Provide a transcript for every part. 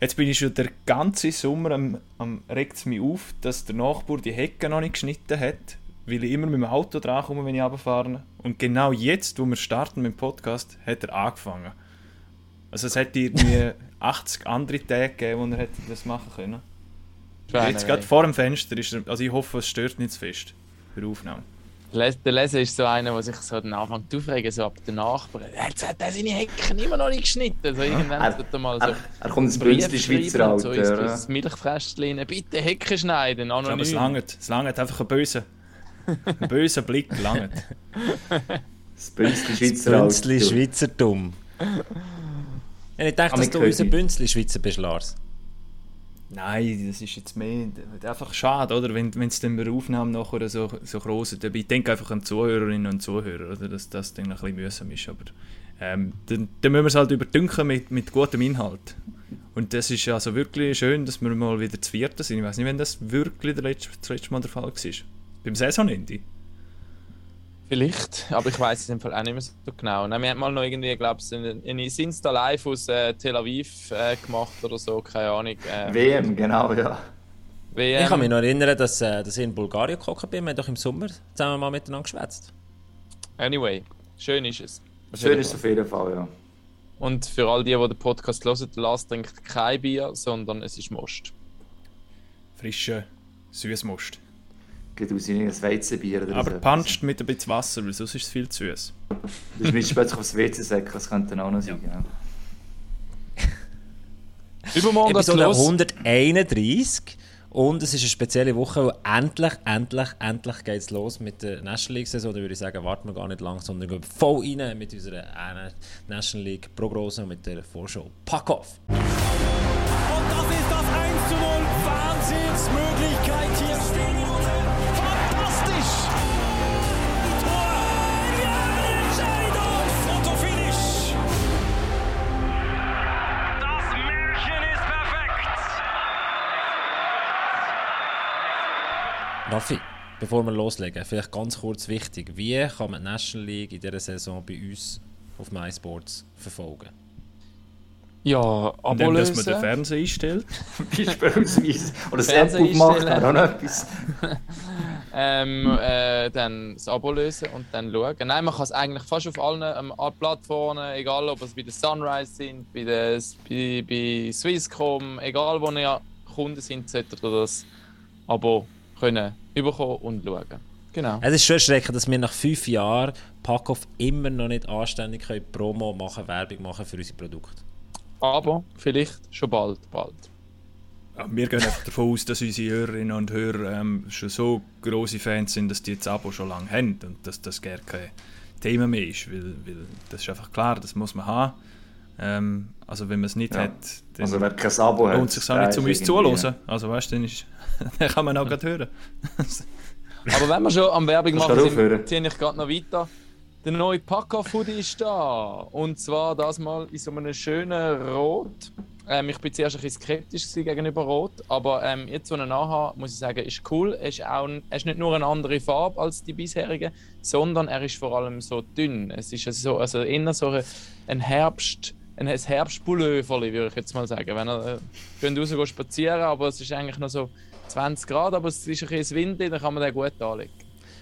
Jetzt bin ich schon der ganze Sommer am, am regt es mich auf, dass der Nachbar die Hecke noch nicht geschnitten hat, weil ich immer mit dem Auto dran komme, wenn ich runterfahre. Und genau jetzt, wo wir starten mit dem Podcast, hat er angefangen. Also es hätte irgendwie 80 andere Tage gegeben, wo er hätte das machen können. Jetzt gerade vor dem Fenster ist er, also ich hoffe, es stört nicht zu fest für die Aufnahme. Der Leser ist so einer, der sich so dann anfängt aufregen, so ab den Nachbarn. Jetzt hat er seine Hecken immer noch nicht geschnitten. So irgendwann er, er, mal so er, er kommt ins Bünzli Schweizer Alter. So ins, das Milchfröstchen bitte Hecken schneiden, anonym. Aber es langt, es langt einfach ein böser, ein böser Blick langt. Das Bünzli Schweizer Alter. Das Bünzli Schweizertum. Ich dachte, dass du unser Bünzli Schweizer bist, Lars. Nein, das ist jetzt mehr einfach schade, oder? Wenn es dann bei der Aufnahme nachher so, so groß ist. Ich denke einfach an Zuhörerinnen und Zuhörer, oder? dass das dann ein bisschen mühsam ist. Aber ähm, dann, dann müssen wir es halt überdünken mit, mit gutem Inhalt. Und das ist also wirklich schön, dass wir mal wieder zu vierten sind. Ich weiß nicht, wenn das wirklich das letzte Mal der Fall war. Beim Saisonende. Vielleicht, aber ich weiß es im Fall auch nicht mehr so genau. Nein, wir haben mal noch irgendwie, glaube ich, eine Insta Live aus äh, Tel Aviv äh, gemacht oder so, keine Ahnung. Ähm, WM, genau, ja. WM. Ich kann mich noch erinnern, dass, äh, dass ich in Bulgarien gekommen bin. Wir haben doch im Sommer zusammen mal miteinander geschwätzt. Anyway, schön ist es. Schön ist es auf jeden Fall, ja. Und für all die, die den Podcast hören, Lars trinkt kein Bier, sondern es ist Most. Frische, süßes Most geht aus in ein Weizenbier oder Aber so. puncht mit ein bisschen Wasser, weil sonst ist es viel zu süß. Du schmeißt plötzlich aufs WC-Säckchen, das könnte dann auch noch sein. Ja. Übermorgen Episode 131 und es ist eine spezielle Woche, wo endlich, endlich, endlich geht es los mit der National League-Saison. Da würde ich sagen, warten wir gar nicht lang, sondern gehen voll rein mit unserer National League-Prognose und mit der Vorschau. Pack off! Und das ist das 1 zu 0. Wahnsinnsmöglichkeit hier stehen. Raffi, bevor wir loslegen, vielleicht ganz kurz wichtig. Wie kann man die National League in dieser Saison bei uns auf MySports verfolgen? Ja, Indem, dass man den Fernseher einstellt. Beispielsweise. Oder das App macht, aber auch noch etwas. ähm, äh, dann das Abo lösen und dann schauen. Nein, man kann es eigentlich fast auf allen ähm, Plattformen, egal ob es bei der Sunrise sind, bei, der, bei, bei Swisscom, egal wo ihr Kunden sind, solltet ihr das Abo können überkommen und schauen. Genau. Es ist schon erschreckend, dass wir nach fünf Jahren Packoff immer noch nicht anständig können Promo machen, Werbung machen für unsere Produkte. Aber vielleicht schon bald, bald. Ja, wir gehen einfach davon aus, dass unsere Hörerinnen und Hörer ähm, schon so große Fans sind, dass die das Abo schon lange haben und dass das gar kein Thema mehr ist, weil, weil das ist einfach klar, das muss man haben. Ähm, also wenn man es nicht ja. hat, dann also wer kein Abo lohnt es sich auch nicht, um uns zuzuhören. Also weißt du, dann, dann kann man auch gerade hören. Aber wenn wir schon am Werbung machen, ziehe ich gerade noch weiter. Der neue Packa-Foodie ist da. Und zwar das mal in so einem schönen Rot. Ähm, ich bin zuerst ein bisschen skeptisch gegenüber Rot, aber ähm, jetzt, wo ich nachher, muss ich sagen, ist cool. Er ist, auch ein, er ist nicht nur eine andere Farbe als die bisherigen, sondern er ist vor allem so dünn. Es ist also, also eher so ein Herbst, ein Herbstpullover, würde ich jetzt mal sagen. Wenn er äh, raus spazieren, aber es ist eigentlich noch so 20 Grad, aber es ist ein bisschen Wind, dann kann man den gut anlegen.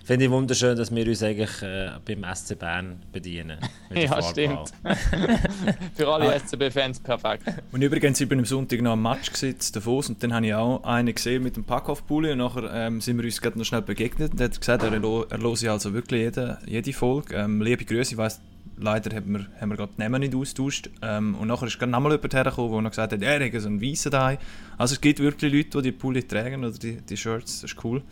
Finde ich wunderschön, dass wir uns eigentlich äh, beim SC Bern bedienen. ja, stimmt. Für alle. SCB-Fans perfekt. Und übrigens, ich bin am Sonntag noch am Match gesetzt, Davos, und dann habe ich auch einen gesehen mit dem Packoff-Pulli und nachher ähm, sind wir uns gerade noch schnell begegnet und er hat gesagt, er, er höre also wirklich jede, jede Folge. Ähm, liebe Grüße, ich weiss, leider haben wir, haben wir gerade die Namen nicht austauscht. Ähm, und nachher ist gerade nochmal jemand hergekommen, der gesagt hat, er hat so einen weißen da. Also es gibt wirklich Leute, die die Pulli tragen oder die, die Shirts, das ist cool.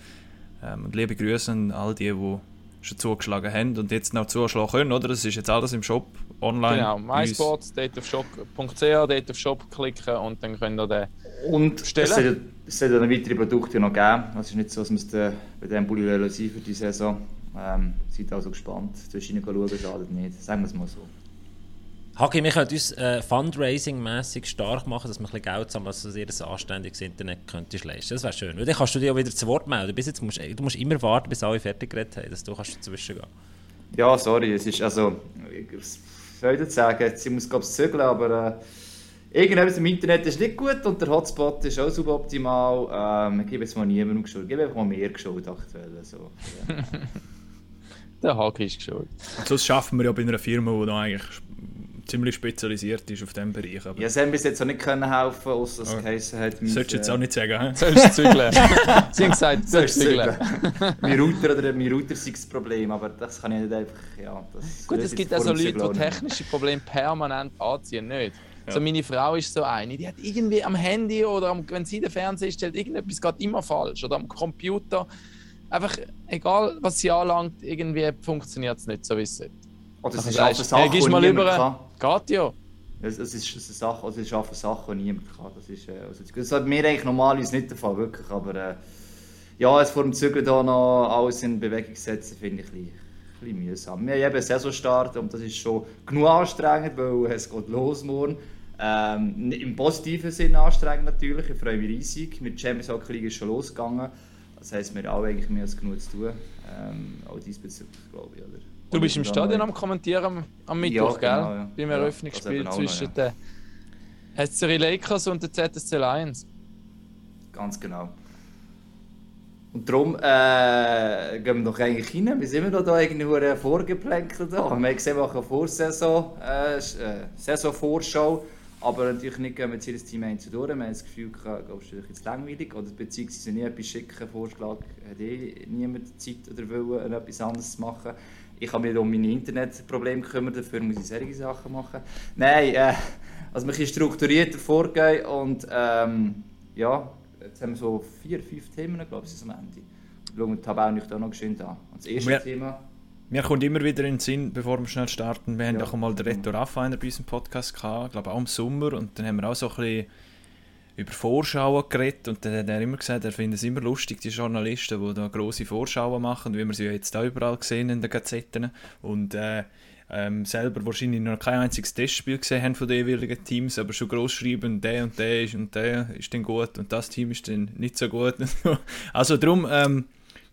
Ähm, und liebe Grüße an all die, die schon zugeschlagen haben und jetzt noch zuschlagen können, oder? Das ist jetzt alles im Shop online. Genau, MySports, dort auf shop.ch, dort auf Shop klicken und dann könnt ihr den und stellen. Es soll, es soll dann weitere Produkte noch geben. Es ist nicht so, dass wir es bei diesem Bulli für die Saison. Ähm, seid also gespannt. Zwischen schauen schadet nicht. Sagen wir es mal so. Hagi, wir können uns äh, Fundraising-mässig stark machen, dass wir ein bisschen Geld sammeln, dass ihr ein anständiges Internet könntest leisten. Das wäre schön. Weil dann kannst du dich auch wieder zu Wort melden. Bis jetzt musst, du musst immer warten, bis alle fertig geredet haben, dass du kannst dazwischen gehen. Ja, sorry, es ist also, ich jetzt sagen, sie muss glaube ich zügeln, aber äh, irgendetwas im Internet ist nicht gut und der Hotspot ist auch suboptimal. Ähm, ich gebe jetzt mal niemandem geschuld, ich gebe einfach mal mehr geschuld aktuell. So. Ja. der Hagi ist geschuld. Und sonst schaffen wir ja bei einer Firma, die da eigentlich ziemlich spezialisiert ist auf diesem Bereich. Aber ja, sie haben bis jetzt auch nicht können helfen, außer dass es geheißen hat. Solltest du jetzt auch nicht sagen, hä? Sollst du zügeln. sie haben gesagt, sollst du zügeln. mein Router oder mein Router sei das Problem, aber das kann ich nicht einfach, ja. Gut, es gibt auch so Leute, die technische Probleme permanent anziehen, nicht? Ja. So meine Frau ist so eine, die hat irgendwie am Handy oder am, wenn sie den Fernseher stellt, irgendetwas geht immer falsch. Oder am Computer. Einfach, egal was sie anlangt, irgendwie funktioniert es nicht so, wie es sollte. Oder es ist eine Sache, hey, die niemand kann. Geht ja. Es, es, ist eine Sache, also es ist eine Sache, die niemand kann. Das ist, äh, also, das hat mir eigentlich normalerweise nicht der Fall, wirklich. Aber äh, ja, es vor dem Zügel da noch alles in Bewegung setzen, finde ich ein bisschen, mühsam. Wir haben eben Saisonstart und das ist schon genug anstrengend, weil es geht los morgen. Ähm, Im positiven Sinne anstrengend natürlich, ich freue mich riesig. Mit Champions Hockey League ist schon losgegangen. Das heisst, wir haben alle eigentlich mehr als genug zu tun. Ähm, auch diesbezüglich, glaube ich. Oder? Du bist im Stadion am Kommentieren am Mittwoch, ja, genau, gell? Ja. Beim Eröffnungsspiel ja, zwischen den SCRI Lakers und der ZSC Lions. Ganz genau. Und darum äh, gehen wir doch eigentlich rein. Wir sind wir da irgendwie vorgeplänkelt. Da. Wir haben gesehen, wir machen eine Vorsaison, äh, Saisonvorschau. Aber natürlich nicht gehen wir jetzt jedes Team einzeln durch. Wir haben das Gefühl, glaubst du, jetzt langweilig. Oder beziehungsweise nie etwas schicken, Vorschlag hat eh niemand Zeit oder Willen, etwas anderes zu machen. Ich habe mich um meine Internetprobleme gekümmert, dafür muss ich solche Sachen machen. Nein, äh, also wir strukturierter vorgehen und ähm, ja, jetzt haben wir so vier, fünf Themen, glaube ich, am Ende. Schauen wir die Tabelle nicht auch noch geschwind an. Und das erste mir, Thema... Mir kommt immer wieder in den Sinn, bevor wir schnell starten, wir haben ja. auch mal den Reto Raffainer bei uns im Podcast gehabt, glaube auch im Sommer, und dann haben wir auch so ein bisschen über Vorschauen geredet und dann hat er immer gesagt, er findet es immer lustig, die Journalisten, die da grosse Vorschauen machen, wie wir sie ja jetzt auch überall gesehen in den Gazetten und äh, ähm, selber wahrscheinlich noch kein einziges Testspiel gesehen haben von den jeweiligen Teams, aber schon groß schreiben, der und der ist und der ist dann gut und das Team ist dann nicht so gut. also darum, ähm,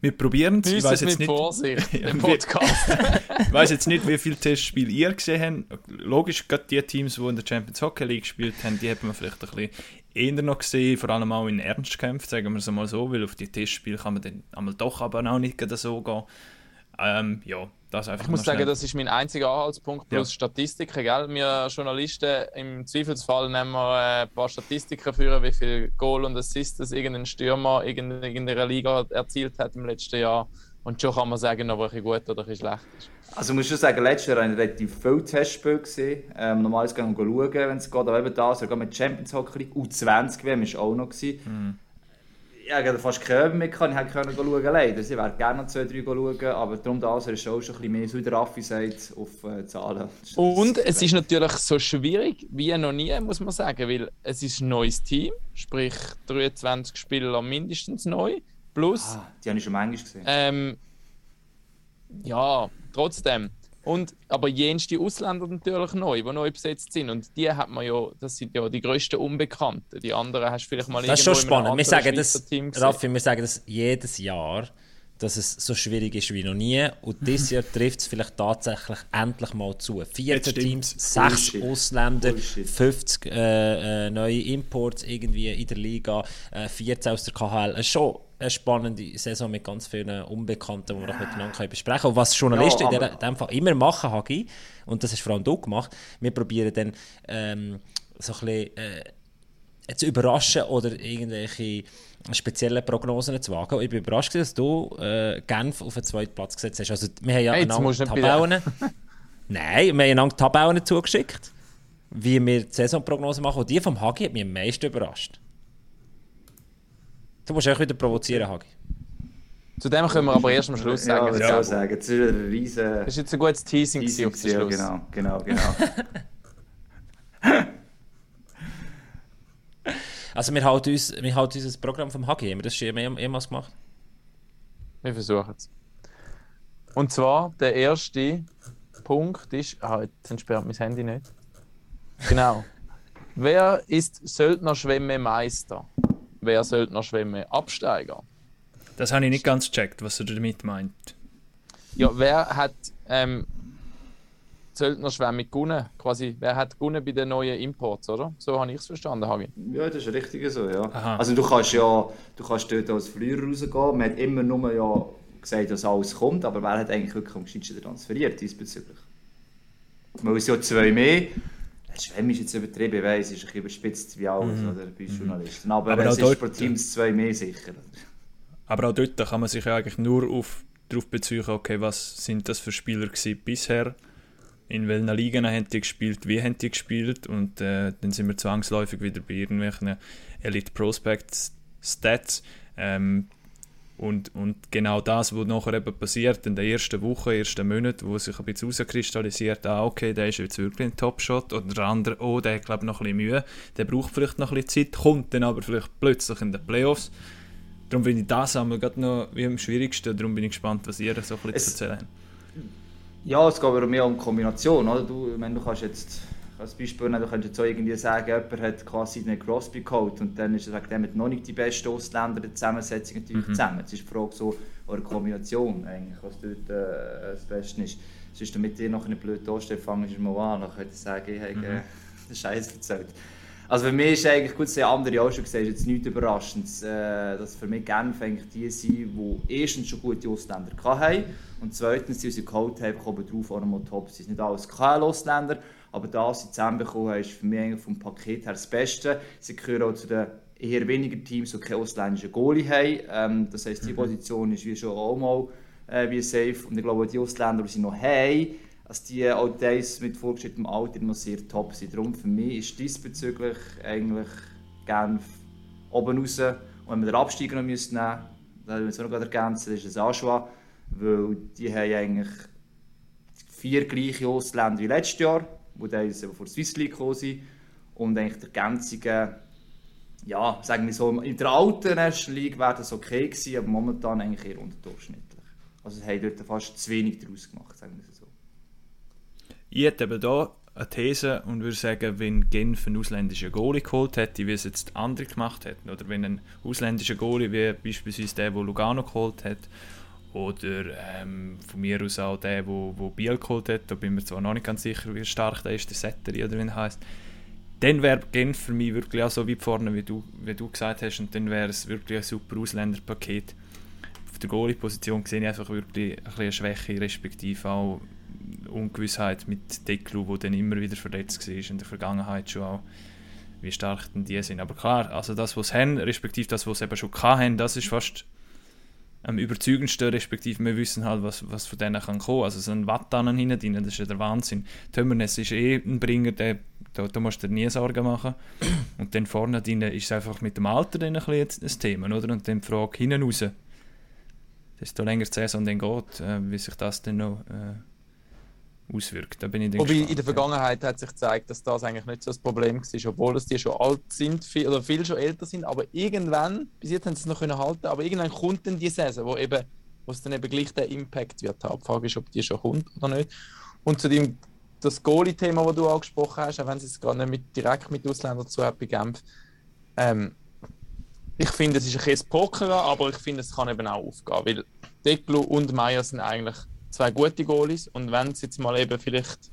wir probieren es. Ich weiß jetzt nicht, Vorsicht, im Podcast. ich weiß jetzt nicht, wie viele Testspiele ihr gesehen habt. Logisch, gerade die Teams, die in der Champions Hockey League gespielt haben, die hat man vielleicht ein bisschen eher noch gesehen, vor allem auch in Ernstkämpfen, sagen wir es mal so, weil auf die Testspiele kann man dann einmal doch aber auch nicht so gehen. Ähm, ja, das einfach Ich muss sagen, das ist mein einziger Anhaltspunkt plus ja. Statistiken. Gell? Wir Journalisten, im Zweifelsfall nehmen wir äh, ein paar Statistiken für, wie viel Goal und Assists irgendein Stürmer in irgendeiner Liga erzielt hat im letzten Jahr. Und schon kann man sagen, ob er gut oder schlecht ist. Also muss schon sagen, letztes Jahr ein relativ viel Testspiel gesehen. Ähm, normalerweise gehen wir schauen, wenn es geht. Aber eben da, sogar mit Champions Hockey League, U20 WM war auch noch. Gewesen. Mhm. Ja, ich hatte fast keine Übung mit, ich hätte schauen leider. Ich würde gerne noch zwei, drei schauen, aber darum da ist es auch schon ein bisschen mehr, so wie der Raffi sagt, auf äh, Zahlen. Und es ist natürlich so schwierig wie noch nie, muss man sagen, weil es ist ein neues Team, sprich 23 Spieler mindestens neu, plus... Ah, die habe ich schon manchmal gesehen. Ähm, ja, trotzdem. Und, aber jenste Ausländer natürlich neu, die neu besetzt sind. Und die hat man ja, das sind ja die grössten Unbekannten. Die anderen hast du vielleicht mal Das ist schon spannend. Wir sagen, das, Raffi, wir sagen das jedes Jahr, dass es so schwierig ist wie noch nie. Und dieses Jahr trifft es vielleicht tatsächlich endlich mal zu. 14 Teams, 6 Ausländer, Bullshit. 50 äh, äh, neue Imports irgendwie in der Liga, äh, 14 aus der KHL. Ist schon eine spannende Saison mit ganz vielen Unbekannten, die wir miteinander besprechen können. Und was Journalisten ja, in dem Fall immer machen, Hagi, und das ist vor allem du gemacht, wir probieren dann ähm, so ein bisschen äh, zu überraschen oder irgendwelche speziellen Prognosen zu wagen. ich bin überrascht, dass du äh, Genf auf den zweiten Platz gesetzt hast. Also, wir haben ja hey, Tabellen. Nein, wir haben Tabellen zugeschickt, wie wir die Saisonprognose machen. Und die vom Hagi hat mich am meisten überrascht. Du musst auch wieder provozieren, Hagi. Zu dem können wir aber erst am Schluss sagen. Ja, ja. sagen. Das ist ein riesen... Das ist jetzt ein gutes Teasing, Teasing auf den Schluss. Genau, genau, genau. also wir halten uns, wir halten uns das Programm vom Hagi. Haben wir das schon jemals gemacht? Wir versuchen es. Und zwar, der erste Punkt ist... Ah, jetzt entsperrt mein Handy nicht. Genau. Wer ist Söldner-Schwemme-Meister? Wer sollte noch schwimmen? Absteiger. Das habe ich nicht ganz gecheckt, was er damit meint. Ja, wer hat ähm, Zöldnerschwemme gewonnen. Quasi, wer hat gewonnen bei den neuen Imports, oder? So habe ich es verstanden, Hagi. Ja, das ist richtig so, ja. Aha. Also du kannst ja du kannst dort als Verlierer rausgehen. Man hat immer nur ja gesagt, dass alles kommt, aber wer hat eigentlich wirklich am gescheitsten transferiert diesbezüglich? Weil es ja zwei mehr Schwemm ist jetzt übertrieben, ich weiss, ist ein bisschen überspitzt wie alles mhm. oder bei mhm. Journalisten. Aber, aber es ist für Teams zwei mehr sicher. Aber auch dort kann man sich ja eigentlich nur auf, darauf beziehen, okay, was sind das für Spieler bisher? In welchen Ligen haben die gespielt? Wie haben die gespielt? Und äh, dann sind wir zwangsläufig wieder bei irgendwelchen Elite Prospect Stats. Ähm, und, und genau das, was nachher eben passiert in der ersten Woche, ersten Monat, wo sich ein bisschen herauskristallisiert, ah, okay, der ist jetzt wirklich ein Top-Shot, oder der andere, oh, der hat, glaube ich, noch ein bisschen Mühe, der braucht vielleicht noch ein bisschen Zeit, kommt dann aber vielleicht plötzlich in den Playoffs. Darum finde ich das einmal gerade noch wie am schwierigsten, darum bin ich gespannt, was ihr so ein bisschen es, zu erzählen habt. Ja, es geht aber mehr um Kombination, oder? Du, ich meine, du kannst jetzt als Beispiel, du könntest jetzt irgendwie sagen, jemand hat quasi einen Crosby geholt und dann ist er wegen dem noch nicht die beste Ausländer der Zusammensetzung natürlich mhm. zusammen. Es ist die Frage so, oder Kombination eigentlich, was dort äh, das Beste ist. Sonst, damit ihr noch eine blöde Toast fangen wir mal an, dann könnte ich sagen, ich habe mhm. äh, Scheiß erzählt. Also für mich ist eigentlich, gut, das andere auch schon gesagt, jetzt nichts Überraschendes, äh, dass für mich Genf eigentlich die sind, die erstens schon gute Ausländer hatten und zweitens, die unsere geholt haben, kommen drauf auch nochmal top. Sie sind nicht alles KL-Ausländer, aber das, was sie zusammenbekommen haben, ist für mich eigentlich vom Paket her das Beste. Sie gehören auch zu den eher weniger Teams, die keine ausländischen Goalie haben. Ähm, das heisst, die mhm. Position ist wie schon auch mal äh, wie safe. Und ich glaube, die Ausländer, die sie noch haben, also die auch das mit vorgeschrittenem Alter noch sehr top sind. Darum für mich ist diesbezüglich eigentlich Genf oben raus. Und wenn wir den Absteiger noch nehmen müssen, dann müssen wir es noch ergänzen, das ist ein Aschua, weil die haben eigentlich vier gleiche Ausländer wie letztes Jahr wo dann vor der Swiss League gekommen sind. Und eigentlich der ganze, ja, sagen wir so, in der alten National League wäre das okay gewesen, aber momentan eigentlich eher unterdurchschnittlich. Also sie haben dort fast zu wenig daraus gemacht, sagen wir so. Ich hätte eben hier eine These und würde sagen, wenn Genf einen ausländischen Goalie geholt hätte, wie es jetzt andere gemacht hätten, oder wenn ein ausländischer Goalie, wie beispielsweise der, der Lugano geholt hat, oder ähm, von mir aus auch der, wo, wo Biel geholt hat, da bin ich mir zwar noch nicht ganz sicher, wie stark der ist, der Setteri oder wie er heißt. Dann wäre Genf für mich wirklich auch so weit vorne, wie du, wie du gesagt hast, und dann wäre es wirklich ein super Ausländerpaket. Auf der Goalie-Position sehe ich einfach wirklich ein eine Schwäche, respektive auch Ungewissheit mit Deklu, der dann immer wieder verletzt war in der Vergangenheit schon auch, wie stark denn die sind. Aber klar, also das, was sie haben, respektive das, was sie eben schon hatten, das ist fast am überzeugendsten, respektive wir wissen halt, was, was von denen kann kommen. Also so ein Wattanen hinten drin, das ist ja der Wahnsinn. Tömmernes ist eh ein Bringer, der, da, da musst du dir nie Sorgen machen. Und dann vorne drin ist es einfach mit dem Alter dann ein, bisschen ein Thema, oder? Und dann die Frage hinten raus, desto länger die Saison dann geht, äh, wie sich das dann noch... Äh, auswirkt. Da bin ich Wobei gespannt, in der Vergangenheit ja. hat sich gezeigt, dass das eigentlich nicht so das Problem war, obwohl es die schon alt sind viel, oder viel schon älter sind, aber irgendwann, bis jetzt haben sie es noch können halten, aber irgendwann kommt dann die Saison, wo eben wo es dann eben gleich der Impact wird haben. Die Frage ist, ob die schon kommt oder nicht. Und zu dem das Goalie-Thema, das du angesprochen hast, auch wenn es jetzt gar nicht mit, direkt mit Ausländern zu hat bei Genf, ähm, ich finde, es ist ein bisschen Poker, aber ich finde, es kann eben auch aufgehen, weil Deklu und Meier sind eigentlich zwei gute Goalies und wenn sie jetzt mal eben vielleicht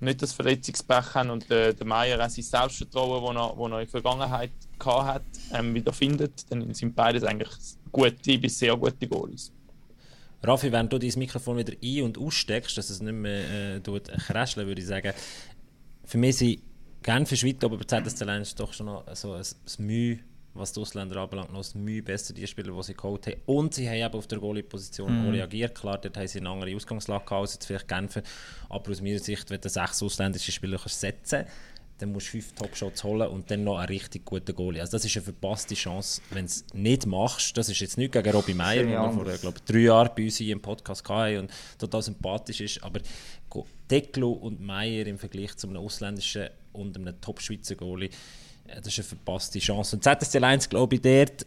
nicht das Verletzungspech haben und der, der Meier auch sein Selbstvertrauen, das er, er in der Vergangenheit hat, ähm, wieder findet, dann sind beides eigentlich gute bis sehr gute Goalies. Raffi, wenn du dein Mikrofon wieder ein- und aussteckst, dass es nicht mehr äh, tut, würde ich sagen, für mich sind Genf ist weit, aber bei ZSC ist doch schon noch so ein, ein Mühe was die Ausländer anbelangt, noch Mühe besser, die Spieler, die sie geholt haben. Und sie haben eben auf der Goalie-Position mm. reagiert. Klar, dort haben sie eine andere Ausgangslage gehabt, als jetzt vielleicht Genfer. Aber aus meiner Sicht, wenn du sechs ausländische Spieler kannst setzen dann musst du fünf Top-Shots holen und dann noch einen richtig guten Goalie. Also das ist eine verpasste Chance, wenn du es nicht machst. Das ist jetzt nicht gegen Robbie Meyer, der vor glaube drei Jahren bei uns hier im Podcast hatte und total sympathisch ist. Aber Deklo und Meyer im Vergleich zu einem ausländischen und einem Top-Schweizer Goalie das ist eine verpasste Chance. Und ZSC 1, glaube ich, dort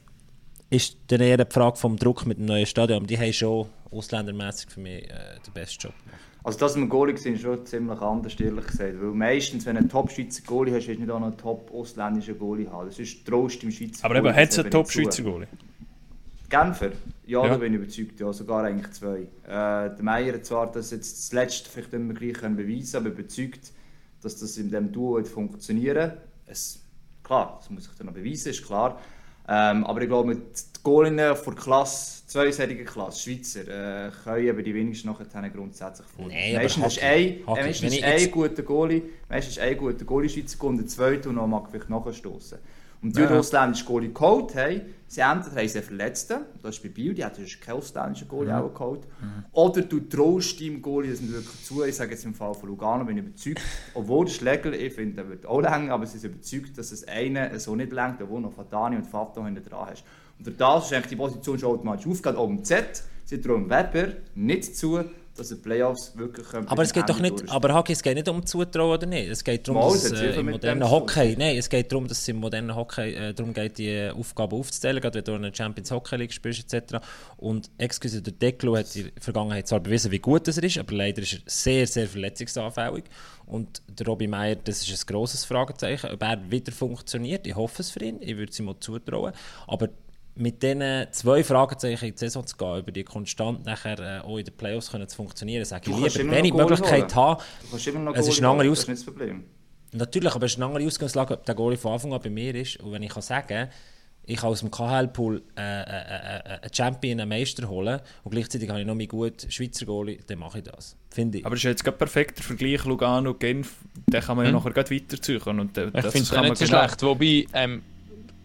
ist dann eher die Frage vom Druck mit dem neuen Stadion. Aber die haben schon ausländermäßig für mich äh, den besten Job gemacht. Also das mit dem Goalie ist schon ziemlich anders, ehrlich gesagt. Weil meistens, wenn du einen Top-Schweizer Goalie hast, hast du nicht auch noch einen Top-ausländischen Goalie haben. Das ist Trost im Schweizer Aber eben, hat es einen Top-Schweizer Goalie? Genfer? Ja, ja, da bin ich überzeugt, ja, sogar eigentlich zwei. Äh, der Meier hat zwar das jetzt das letzte vielleicht immer gleich können beweisen aber überzeugt, dass das in diesem Duo funktionieren es, Klar, das muss ich dann noch beweisen, ist klar. Ähm, aber ich glaube, den Goalinnen von Klasse, zweiseitiger Klasse, Schweizer, äh, können aber die wenigsten nachher grundsätzlich vor. Nee, meistens ist ein, Hockey. Meistens ist ein guter Goalie, meistens ist ein guter Goalie Schweizer und der zweite und noch mag vielleicht nachstoßen. Und die, ja. die ausländische Goalie geholt haben, sie entweder haben sie einen Verletzten, das ist bei Biel, die hat keinen ausländischen Goalie mhm. auch geholt, mhm. oder du traust deinem Goalie das wirklich zu, ich sage jetzt im Fall von Lugano, bin ich überzeugt, obwohl der Schläger, ich finde, der wird auch länger, aber sie sind überzeugt, dass es einen so nicht längt, obwohl noch Fatani und Fato hinten dran hast. Und durch das ist eigentlich die Position schon automatisch aufgegangen, oben Z, sie trauen Weber nicht zu, dass die Playoffs wirklich Aber es geht doch nicht, aber Hockey, es geht nicht um Zutrauen oder nicht. Es geht darum, Mal, dass äh, im modernen Hockey, nein, es geht darum, dass es im modernen Hockey äh, darum geht, die Aufgaben aufzuzählen, gerade wenn du in der Champions Hockey League spielst etc. Und excuse, der Declo hat in der Vergangenheit zwar bewiesen, wie gut er ist, aber leider ist er sehr, sehr verletzungsanfällig. Und der Robbie Meyer, das ist ein grosses Fragezeichen, ob er wieder funktioniert. Ich hoffe es für ihn, ich würde es ihm auch zutrauen. Aber mit diesen zwei Fragezeichen in die Saison zu gehen, über die konstant nachher äh, auch in den Playoffs können zu funktionieren, sage ich lieber, wenn ich die Möglichkeit habe, es ist eine andere Problem. Natürlich, aber es ist eine andere Ausgangslage, ob der Goalie von Anfang an bei mir ist. Und wenn ich kann sagen ich kann aus dem KHL-Pool äh, äh, äh, äh, einen Champion, einen Meister holen und gleichzeitig habe ich noch meinen guten Schweizer Goalie, dann mache ich das. Finde ich. Aber das ist jetzt gerade perfekt der Vergleich Lugano-Genf, den kann man hm. ja nachher gerade weiterziehen. Und, äh, ich finde es nicht so genau schlecht, wobei... Ähm,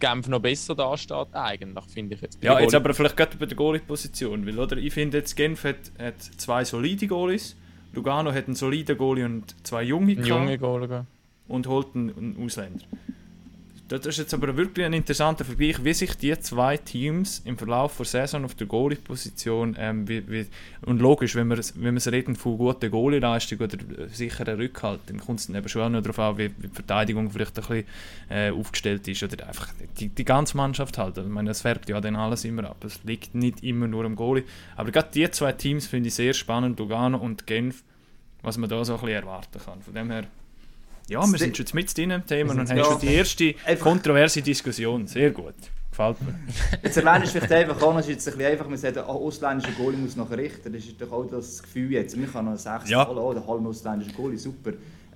Genf noch besser dasteht, eigentlich, finde ich jetzt. Ja, jetzt aber vielleicht gerade bei der Goalie-Position, weil oder, ich finde jetzt Genf hat, hat zwei solide Goalies, Lugano hat einen soliden Goalie und zwei junge, junge Goalie. und holt einen, einen Ausländer. Das ist jetzt aber wirklich ein interessanter Vergleich, wie sich die zwei Teams im Verlauf der Saison auf der Goalie-Position ähm, und logisch, wenn wir, wenn wir reden von guter Goalie-Leistung oder sicherer Rückhalt, dann kommt es eben schon auch noch darauf an, wie, wie, die Verteidigung vielleicht ein bisschen äh, aufgestellt ist oder einfach die, die ganze Mannschaft halt. Also, ich meine, es färbt ja dann alles immer ab. Es liegt nicht immer nur am Goalie. Aber gerade die zwei Teams finde ich sehr spannend, Lugano und Genf, was man da so ein bisschen erwarten kann. Von dem her ja, wir sind schon mit in im Thema und haben ja. schon die erste kontroverse Diskussion. Sehr gut. Gefällt mir. Jetzt erwähne ich vielleicht einfach auch, es ist jetzt ein bisschen einfach, man sagt, ein ausländischer Goalie muss nachher richten. Das ist doch auch das Gefühl jetzt. Man kann noch 6 ja. oh, der halbe ausländische Goalie, super.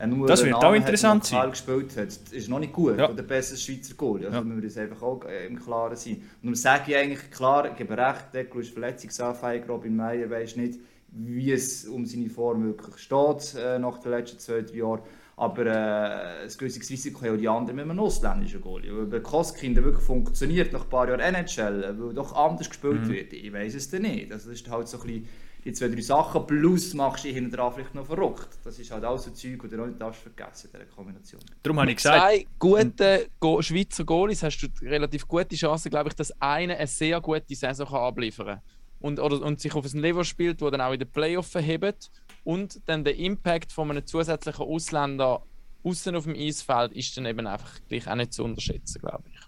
Nur das wird auch interessant hat, sein. gespielt hat, ist noch nicht gut. Ja. Oder besser Schweizer Goalie. Also ja. müssen wir das einfach auch äh, im Klaren sein. Und dann sage ich eigentlich klar, ich gebe recht, Deckel ist verletzungsanfällig, Robin Meyer weiß nicht, wie es um seine Form wirklich steht äh, nach den letzten zwei, drei Jahren. Aber äh, ein gewisses Risiko haben auch die anderen mit einem ausländischen Goalie. Weil bei Koskin wirklich funktioniert nach ein paar Jahren NHL, weil doch anders gespielt mhm. wird. Ich weiß es dann nicht. Also das ist halt so ein bisschen die zwei, drei Sachen, plus machst du hinten dran vielleicht noch verrückt. Das ist halt auch so Zeug, das du noch nicht vergessen in dieser Kombination. Darum habe ich gesagt... Zwei gute Go Schweizer Goalies hast du relativ gute Chancen, glaube ich, dass einer eine sehr gute Saison kann abliefern kann. Und, oder, und sich auf ein Level spielt, wo dann auch in den Playoff verhebt und dann der Impact von einem zusätzlichen Ausländer außen auf dem Eisfeld ist dann eben einfach gleich auch nicht zu unterschätzen, glaube ich.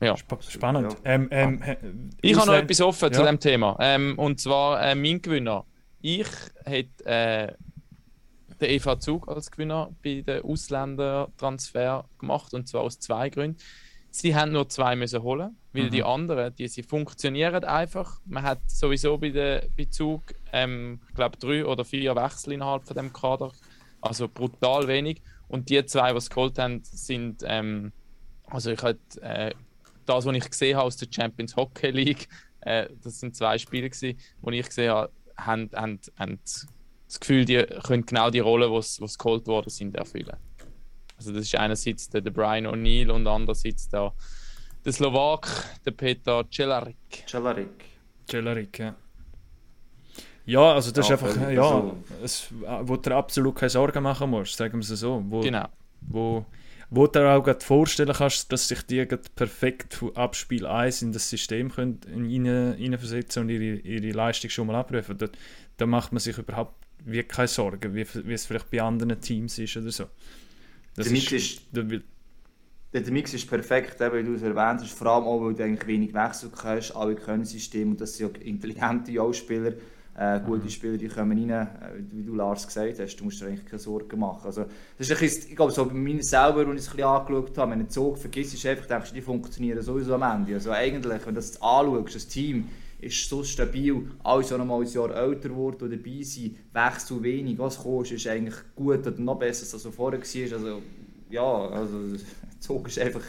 Ja. Spannend. Ja. Ähm, ähm, ich habe noch etwas offen ja. zu dem Thema. Ähm, und zwar äh, mein Gewinner. Ich hätte äh, den EV Zug als Gewinner bei den Ausländertransfer gemacht. Und zwar aus zwei Gründen. Sie haben nur zwei müssen holen, weil mhm. die anderen, die sie funktionieren einfach. Man hat sowieso bei der Bezug, ähm, ich glaube drei oder vier Wechsel innerhalb von dem Kader, also brutal wenig. Und die zwei, die es geholt haben, sind, ähm, also ich hatte äh, das, was ich gesehen habe aus der Champions Hockey League, äh, das sind zwei Spiele gewesen, wo ich gesehen habe, haben, haben, haben das Gefühl, die können genau die Rolle, die geholt worden sind, erfüllen. Also das ist einerseits der, der Brian O'Neill und andererseits der, der Slowak, der Peter Celarik. Celarik. Celarik, ja. Ja, also das ja, ist einfach, ja, es, wo du absolut keine Sorgen machen musst, sagen wir es so. Wo, genau. Wo, wo du dir auch vorstellen kannst, dass sich die perfekt von Abspiel 1 in das System können, und ihre, ihre Leistung schon mal abrufen. Da, da macht man sich überhaupt wie keine Sorgen, wie, wie es vielleicht bei anderen Teams ist oder so. Das der, Mix ist, der, der Mix ist perfekt, wie du es erwähnt hast, vor allem auch, weil du eigentlich wenig Wechsel hast, alle können Systeme und das sind ja intelligente Spieler. Äh, gute mhm. Spieler die kommen rein, äh, wie du Lars gesagt hast, du musst dir eigentlich keine Sorgen machen. Also, das ist ein bisschen, ich glaube, so bei mir selber, als ich es ein bisschen angeschaut habe, wenn du den Zug vergisst, ist einfach, denkst die funktionieren sowieso am Ende. Also eigentlich, wenn du das anschaust, das Team ist so stabil, alles noch mal ein Jahr älter geworden oder dabei sein, wächst so wenig, was kostet, ist eigentlich gut oder noch besser, als er vorher war. Also, ja, also, der Zug ist einfach,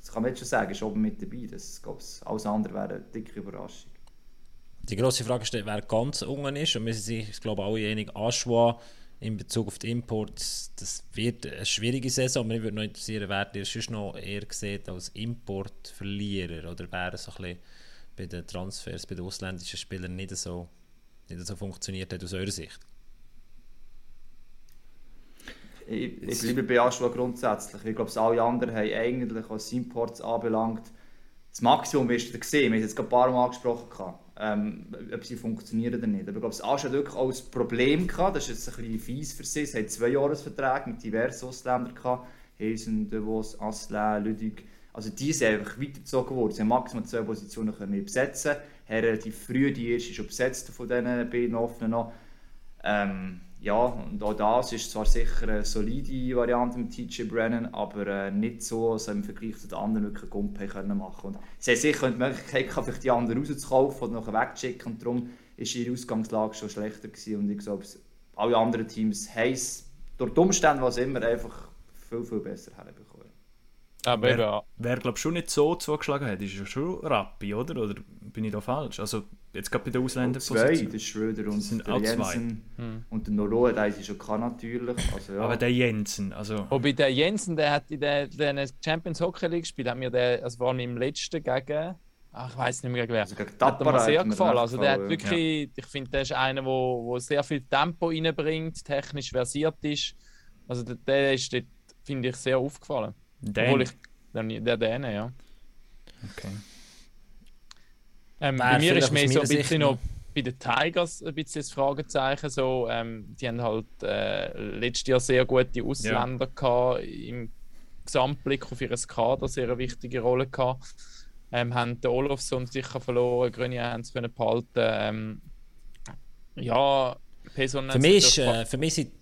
das kann man jetzt schon sagen, ist oben mit dabei. Das, alles andere wäre eine dicke Überraschung. Die grosse Frage ist, wer ganz unten ist. Und wir sind sich, ich glaube, alle einig, Aschwa in Bezug auf die Imports, das wird eine schwierige Saison. Aber mich würde noch interessieren, wer ihr sonst noch eher sieht als Importverlierer oder wer so ein bisschen bei den Transfers, bei den ausländischen Spielern nicht so, nicht so funktioniert hat aus eurer Sicht. Ich, ich bleibe bei Aschwa grundsätzlich. Ich glaube, alle anderen haben eigentlich, was Imports anbelangt, das Maximum du gesehen. Wir haben es jetzt gerade ein paar Mal angesprochen ähm, ob sie funktionieren oder nicht. Aber ich glaube, das Asch hat wirklich auch ein Problem gehabt. Das ist jetzt ein bisschen fies für sie. Sie haben zwei Jahresverträge mit diversen Ausländern gehabt. Heisen, Devos, Asselin, Lüdig. Also die sind einfach weitergezogen worden. Sie haben maximal zwei Positionen können besetzen. Haben relativ früh die erste schon besetzt von diesen beiden offenen noch. Ähm, ja, und auch das ist zwar sicher eine solide Variante mit TJ Brennan, aber äh, nicht so, dass im Vergleich zu den anderen wirklich einen Gump können machen und Sie haben sicher die Möglichkeit, vielleicht die anderen rauszukaufen oder nachher wegzuschicken und darum ist ihre Ausgangslage schon schlechter gewesen und ich glaube, alle anderen Teams haben es durch die Umstände, was immer, einfach viel, viel besser herbekommen. Aber wer, wer glaube schon nicht so zugeschlagen hat, ist ja schon Rappi, oder? Oder bin ich da falsch? Also jetzt gerade bei den Ausländern. Zwei, der Schröder und sind der auch Jensen. Hm. Und der Noroa, der ist schon kann natürlich. Also, ja. Aber der Jensen, also... Wobei der Jensen, der hat in der, der Champions Hockey League gespielt, hat mir der, also war im letzten gegen... Ach, ich weiß nicht mehr gegen wer. Also gegen hat mir sehr gefallen. Also der hat wirklich, ja. ich finde, der ist einer, der wo, wo sehr viel Tempo reinbringt, technisch versiert ist. Also der, der ist finde ich, sehr aufgefallen. Obwohl ich, der, der Däne, ja. Okay. Ähm, bei mir ist mehr so ein bisschen noch bei den Tigers ein bisschen das Fragezeichen. So, ähm, die haben halt äh, letztes Jahr sehr gute Ausländer ja. gehabt, im Gesamtblick auf ihr Kader sehr eine wichtige Rolle gehabt. Ähm, haben den Olofsson sicher verloren, Grönier haben es behalten. Ähm, ja, Person für mich, äh, für mich sind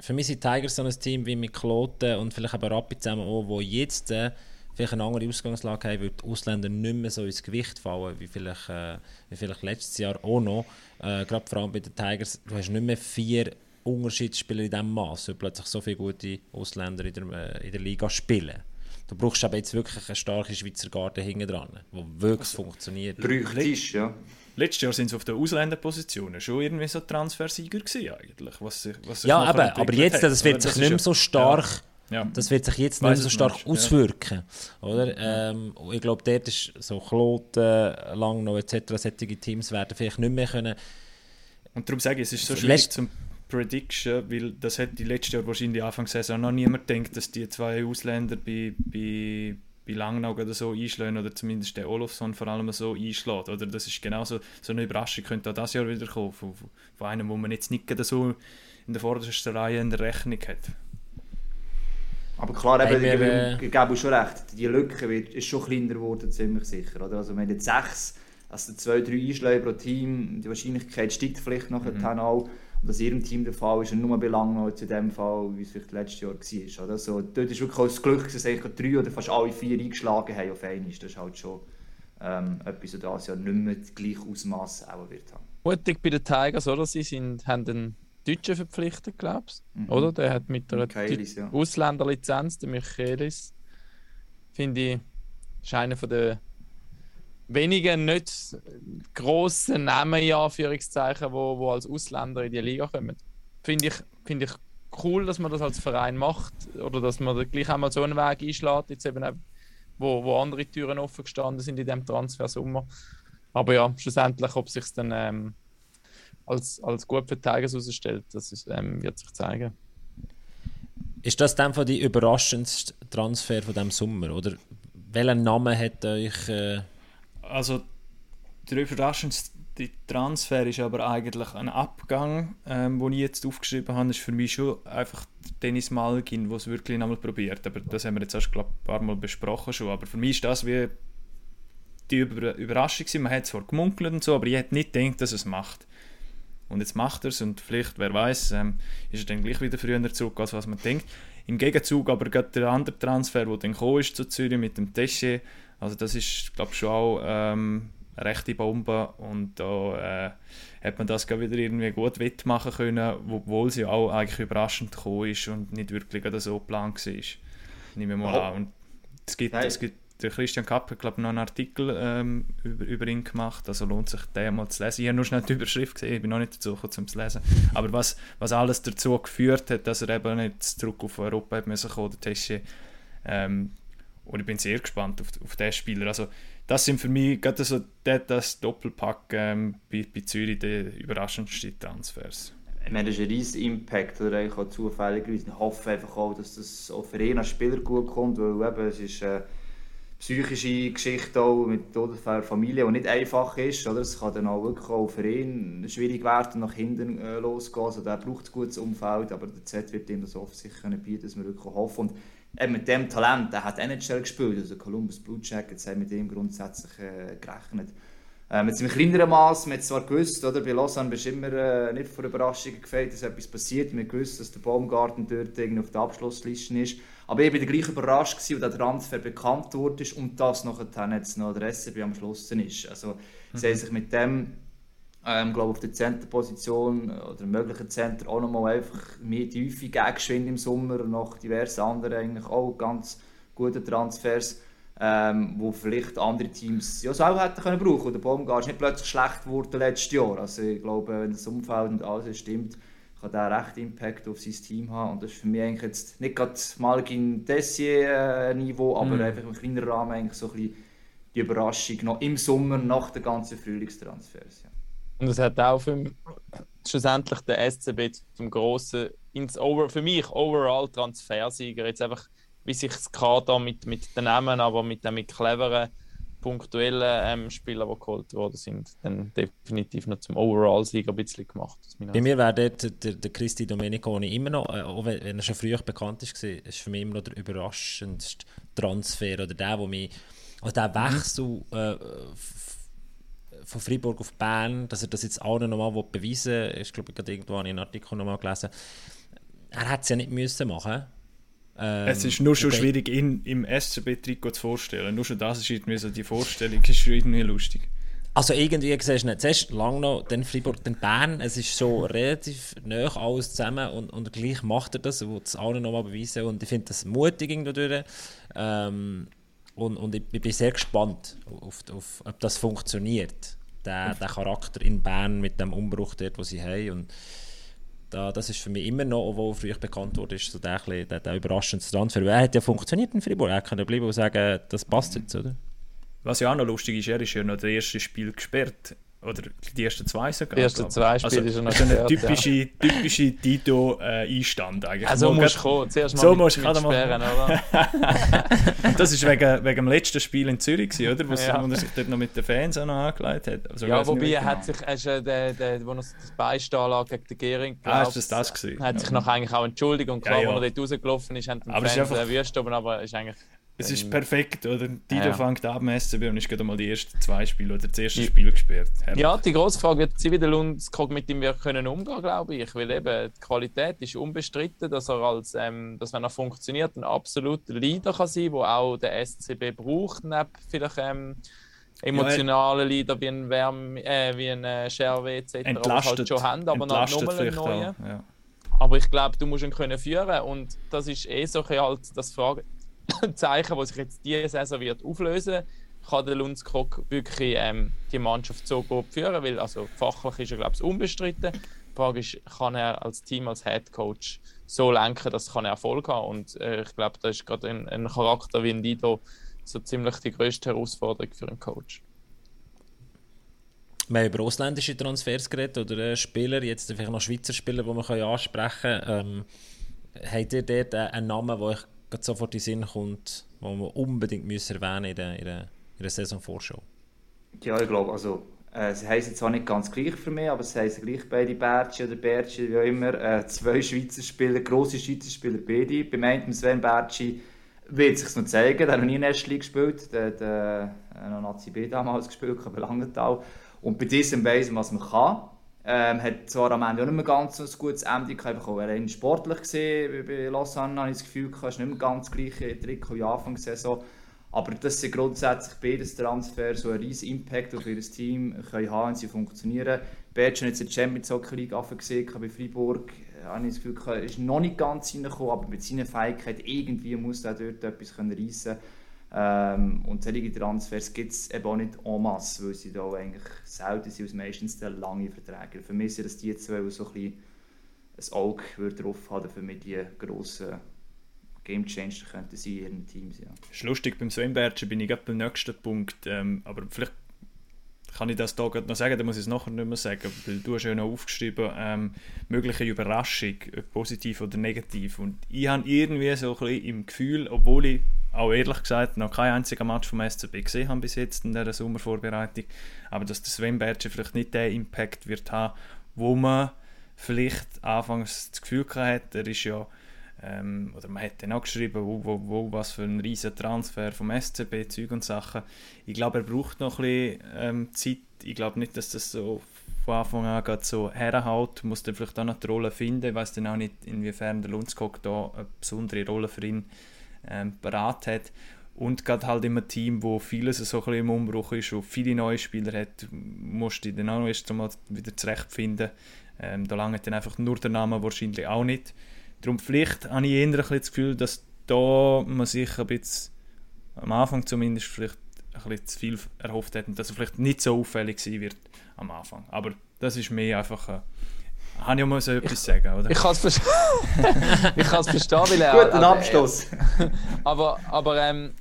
für mich sind Tigers so ein Team wie mit Kloten und vielleicht aber Rapid zusammen auch, wo jetzt äh, vielleicht eine andere Ausgangslage haben, weil die Ausländer nicht mehr so ins Gewicht fallen, wie vielleicht, äh, wie vielleicht letztes Jahr auch noch. Äh, Gerade vor allem bei den Tigers, du hast nicht mehr vier Unterschiedsspieler in diesem Maß, weil plötzlich so viele gute Ausländer in der, äh, in der Liga spielen. Du brauchst aber jetzt wirklich eine starke Schweizer Garde hinten dran, die wirklich also, funktioniert. Bräuchtest, ja. Letztes Jahr sind sie auf den Ausländerpositionen schon irgendwie so Transfersieger gewesen eigentlich. Was, was ja, aber, aber jetzt, das wird sich nicht mehr so stark... Ja. Das wird sich jetzt nicht so stark auswirken. Ja. Oder? Ähm, ich glaube, dort ist so Kloten, Langnau etc. solche Teams werden vielleicht nicht mehr können. Und darum sage ich, es ist so schwierig zum Prediction, weil das hat die letzte Jahr wahrscheinlich Anfang Saison noch niemand gedacht, dass die zwei Ausländer bei, bei bei Langnau oder so einschlagen oder zumindest der Olofsson vor allem so einschlägt. Oder das ist genauso so eine Überraschung, könnte auch das Jahr wieder kommen, von, von einem, wo man jetzt nicht so in der vordersten Reihe in der Rechnung hat. Aber klar, eben, hey, wir, ich, ich gebe schon recht, die Lücke wird, ist schon kleiner geworden, ziemlich sicher. Oder? Also wir haben jetzt sechs, also zwei, drei Einschläge pro Team, die Wahrscheinlichkeit steigt vielleicht noch mhm. auch. Und dass ihrem Team der Fall ist und nur belanglos in dem Fall, wie es vielleicht letztes Jahr war. Oder? So, dort ist wirklich auch das Glück, dass eigentlich drei oder fast alle vier eingeschlagen haben auf einmal. Das ist halt schon ähm, etwas, das das Jahr nicht mehr das gleiche Ausmaß auch wird haben. Mutig bei den Tigers, oder? Sie sind, haben den Deutschen verpflichtet, glaubst du? Mhm. Oder? Der hat mit einer Michaelis, ja. Ausländerlizenz, der Michaelis, finde ich, ist einer von der wenigen nicht grossen Namen, in Anführungszeichen, wo, wo als Ausländer in die Liga kommen. Finde ich, find ich cool, dass man das als Verein macht oder dass man gleich einmal so einen Weg einschlägt, jetzt eben auch, wo, wo andere Türen offen gestanden sind in diesem Transfersummer. Aber ja, schlussendlich, ob sich dann ähm, als, als gut für Tigers herausstellt, das ist, ähm, wird sich zeigen. Ist das dann die überraschendste Transfer von diesem Sommer? Oder welchen Namen hat euch äh, also der überraschendste Transfer ist aber eigentlich ein Abgang, ähm, den ich jetzt aufgeschrieben habe, ist für mich schon einfach Dennis Malgin, der es wirklich einmal probiert. Aber das haben wir jetzt erst glaub, ein paar Mal besprochen schon. Aber für mich ist das wie die Über Überraschung gewesen. Man hat zwar gemunkelt und so, aber ich hätte nicht gedacht, dass es macht. und jetzt macht er es und vielleicht, wer weiß, ähm, ist er dann gleich wieder früher zurück, als was man denkt. Im Gegenzug aber gerade der andere Transfer, der dann gekommen ist zu Zürich mit dem Tesche, also das ist, glaube ich, schon auch ähm, eine rechte Bombe und da äh, hat man das wieder irgendwie gut wettmachen können, obwohl sie auch eigentlich überraschend gekommen ist und nicht wirklich so geplant war. Nehmen wir mal oh. an. Und es gibt, es gibt der Christian Kapp hat glaube noch einen Artikel ähm, über, über ihn gemacht, also lohnt sich den mal zu lesen. Ich habe nur schnell die Überschrift gesehen, ich bin noch nicht dazu gekommen, um zu lesen. Aber was, was alles dazu geführt hat, dass er eben nicht zurück auf Europa hat müssen kommen, der Tesche. Ähm, und ich bin sehr gespannt auf, auf diesen Spieler. Also das sind für mich gerade so das, das Doppelpack ähm, bei, bei Zürich die überraschendsten Transfers. Ich meine, das ist ein riesiger Impact, oder eigentlich auch zufälligerweise. Ich hoffe einfach auch, dass das auch für ihn als Spieler gut kommt, weil eben, es ist... Äh, psychische Geschichte auch mit der Familie, die nicht einfach ist. Oder? Es kann dann auch wirklich auch für ihn schwierig werden, nach hinten äh, losgehen. Also der braucht ein gutes Umfeld, aber der Z wird ihm das offensichtlich bieten, dass wir wirklich hoffen. Und eben mit dem Talent, der hat NHL gespielt, also Columbus Blue Jackets haben mit ihm grundsätzlich äh, gerechnet. Äh, mit seinem kleineren Maß, man hat zwar gewusst, oder, bei Lausanne bist du immer äh, nicht vor Überraschungen gefällt, dass etwas passiert. Man gewusst, dass der Baumgarten dort auf der Abschlussliste ist. Aber ich war gleich überrascht, als der Transfer bekannt wurde und das nachher jetzt noch der SCB am Schluss ist. Also, mhm. sie haben sich mit dem, ähm, glaube auf der Centerposition oder möglichen Center auch nochmal einfach mehr Tiefe gegeben im Sommer, nach diversen anderen eigentlich auch ganz guten Transfers ähm, wo vielleicht andere Teams ja, so auch hätten können brauchen. Der Baumgart ist nicht plötzlich schlecht geworden letztes Jahr. Also ich glaube, wenn das Umfeld und alles stimmt, kann der recht Impact auf sein Team haben. Und das ist für mich eigentlich jetzt nicht gerade Malgin Dessier Niveau, aber mhm. einfach im kleinen Rahmen eigentlich so ein bisschen die Überraschung noch im Sommer nach den ganzen Frühlingstransfers. Ja. Und es hat auch für, schlussendlich den SCB zum grossen, ins Over, für mich overall Transfersieger jetzt einfach wie sich das Kader mit, mit den Namen, aber mit den mit cleveren, punktuellen ähm, Spielern, die geholt worden sind, dann definitiv noch zum Overall-Sieg ein bisschen gemacht. Bei mir wäre dort der, der Cristi Domeniconi immer noch, äh, auch wenn, er schon früher bekannt ist, ist für mich immer noch der überraschendste Transfer oder der, wo mich, also der Wechsel äh, von Freiburg auf Bern, dass er das jetzt allen nochmal beweisen will, ich glaube, ich habe irgendwo einen Artikel nochmal gelesen, er hätte es ja nicht müssen machen. Ähm, es ist nur schon schwierig, ihn im SCB-Trikot zu vorstellen. Nur schon das ist irgendwie so, die Vorstellung ist schon irgendwie lustig. Also irgendwie siehst du nicht, zuerst lang noch, dann Freiburg, dann Bern, es ist so relativ nah alles zusammen und, und gleich macht er das, will es allen nochmal beweisen und ich finde das mutig irgendwie ähm, und, und ich, ich, bin sehr gespannt, auf, auf, ob das funktioniert, der, der Charakter in Bern mit dem Umbruch dort, wo sie haben und da, das ist für mich immer noch, obwohl früher bekannt wurde, ist so der, der, der überraschende Transfer. Er hat ja funktioniert in Fribourg. Er kann bleiben und sagen, das passt jetzt, oder? Was ja auch noch lustig ist, er ist ja noch das erste Spiel gesperrt. Oder die ersten zwei sogar. Die ersten zwei Spiele also, ist er noch gesperrt, eine typische, ja. typische Tito-Einstand äh, eigentlich. Also musst du kommen. Zuerst mal so musst du gerade sperren, oder? das ist wegen, wegen dem letzten Spiel in Zürich, oder? Wo, ja. wo er sich dort noch mit den Fans auch noch angelegt hat. Also, ja, wobei er hat sich, er äh, der, der, wo er das Beistehen lag gegen den Gehring, ah, ist das das gewesen? hat sich noch eigentlich auch entschuldigt und klar, ja, ja. wo er dort rausgelaufen ist, haben die Fans erwischt, aber ist eigentlich es ist ähm, perfekt, oder? Dido ja. fängt ab im SCB und ist gerade mal die ersten zwei Spiele oder das erste Spiel gesperrt. Herrlich. Ja, die grosse Frage wird sie wieder Lundskog mit ihm können umgehen, glaube ich. Weil eben die Qualität ist unbestritten, dass er als, ähm, dass wenn er funktioniert, ein absoluter Leader kann sein, wo auch der SCB braucht, neben vielleicht ähm, emotionalen ja, Leader wie ein Wärm, äh, wie ein äh, Scherwe etc. Entlastet, halt schon haben, aber noch einen neuen. Ja. Aber ich glaube, du musst ihn können führen und das ist eh so halt das Frage Zeichen, das sich jetzt diese Saison wird auflösen kann der Lundskog wirklich ähm, die Mannschaft so gut führen, weil also fachlich ist er glaube ich unbestritten. Die Frage ist, kann er als Team, als Head Coach so lenken, dass er Erfolg haben und äh, ich glaube, das ist gerade ein, ein, Charakter wie ein Dido so ziemlich die größte Herausforderung für einen Coach. Wir haben über ausländische Transfers geredet oder äh, Spieler, jetzt vielleicht noch Schweizer Spieler, die man ansprechen kann. Ähm, habt ihr dort einen Namen, den ich sofort in den Sinn kommt, wo wir unbedingt müssen erwähnen in der, in der, in der Saisonvorschau? Ja, ich glaube, also äh, sie heißen zwar nicht ganz gleich für mich, aber sie heißen gleich beide Bertschi oder Bertschi, wie auch immer. Äh, zwei Schweizer Spieler, grosse Schweizer Spieler, beide. Beim einen Sven Bertschi wird sich noch zeigen, der hat noch nie in der Erste Gespielt, der hat äh, noch Nazi B damals gespielt, aber Langenthal. Und bei diesem weiss man, was man kann. Ähm, hat zwar am Ende auch nicht mehr ganz so ein gutes Ende einfach auch rein sportlich gesehen. Bei Lausanne habe ich das Gefühl, es ist nicht mehr ganz gleiche Trikot wie Anfang der Saison. Aber das sind grundsätzlich beides Transfers, die einen riesen Impact auf ihr Team können haben, wenn sie funktionieren. Bertsch hat jetzt in der Champions Hockey League gesehen, bei Freiburg habe ich das Gefühl, er ist noch nicht ganz reingekommen, aber mit seiner Fähigkeit irgendwie muss er dort etwas reissen ähm, Und solche Transfers gibt es eben auch nicht en masse, weil sie da eigentlich selten sind, meistens lange Verträge. Für mich sind das die zwei, die so ein, bisschen ein Auge drauf haben, für mich die grossen Game Changer könnten sie in ihren Teams. Ja. Das ist lustig, beim Bertschen bin ich gerade beim nächsten Punkt, ähm, aber vielleicht kann ich das da noch sagen, dann muss ich es nachher nicht mehr sagen, weil du hast ja noch aufgeschrieben, ähm, mögliche Überraschung, positiv oder negativ. Und ich habe irgendwie so ein bisschen im Gefühl, obwohl ich auch ehrlich gesagt noch kein einziger Match vom SCB gesehen habe bis jetzt in dieser Sommervorbereitung, aber dass der Sven Bertschen vielleicht nicht den Impact wird haben, wo man vielleicht anfangs das Gefühl hatte, er ist ja ähm, oder man hat dann auch geschrieben, wo, wo, wo, was für ein riesen Transfer vom SCB, Zeug und Sachen. Ich glaube, er braucht noch ein bisschen ähm, Zeit. Ich glaube nicht, dass das so von Anfang an so herhaut. Muss dann vielleicht auch noch die Rolle finden. Ich weiß dann auch nicht, inwiefern der Lundskog da eine besondere Rolle für ihn ähm, parat hat. Und gerade halt im Team, wo vieles so ein im Umbruch ist, wo viele neue Spieler hat, musst du dann auch erst einmal wieder zurechtfinden. Ähm, da lange dann einfach nur der Name wahrscheinlich auch nicht. Darum vielleicht habe ich eher ein das Gefühl, dass da man sich ein bisschen, am Anfang zumindest, vielleicht ein bisschen zu viel erhofft hat und dass er vielleicht nicht so auffällig sein wird am Anfang. Aber das ist mehr einfach... Äh, habe ich mal so etwas sagen, oder? Ich kann es verstehen, ich kann es verstehen, weil er... Guten Abschluss! aber aber ähm,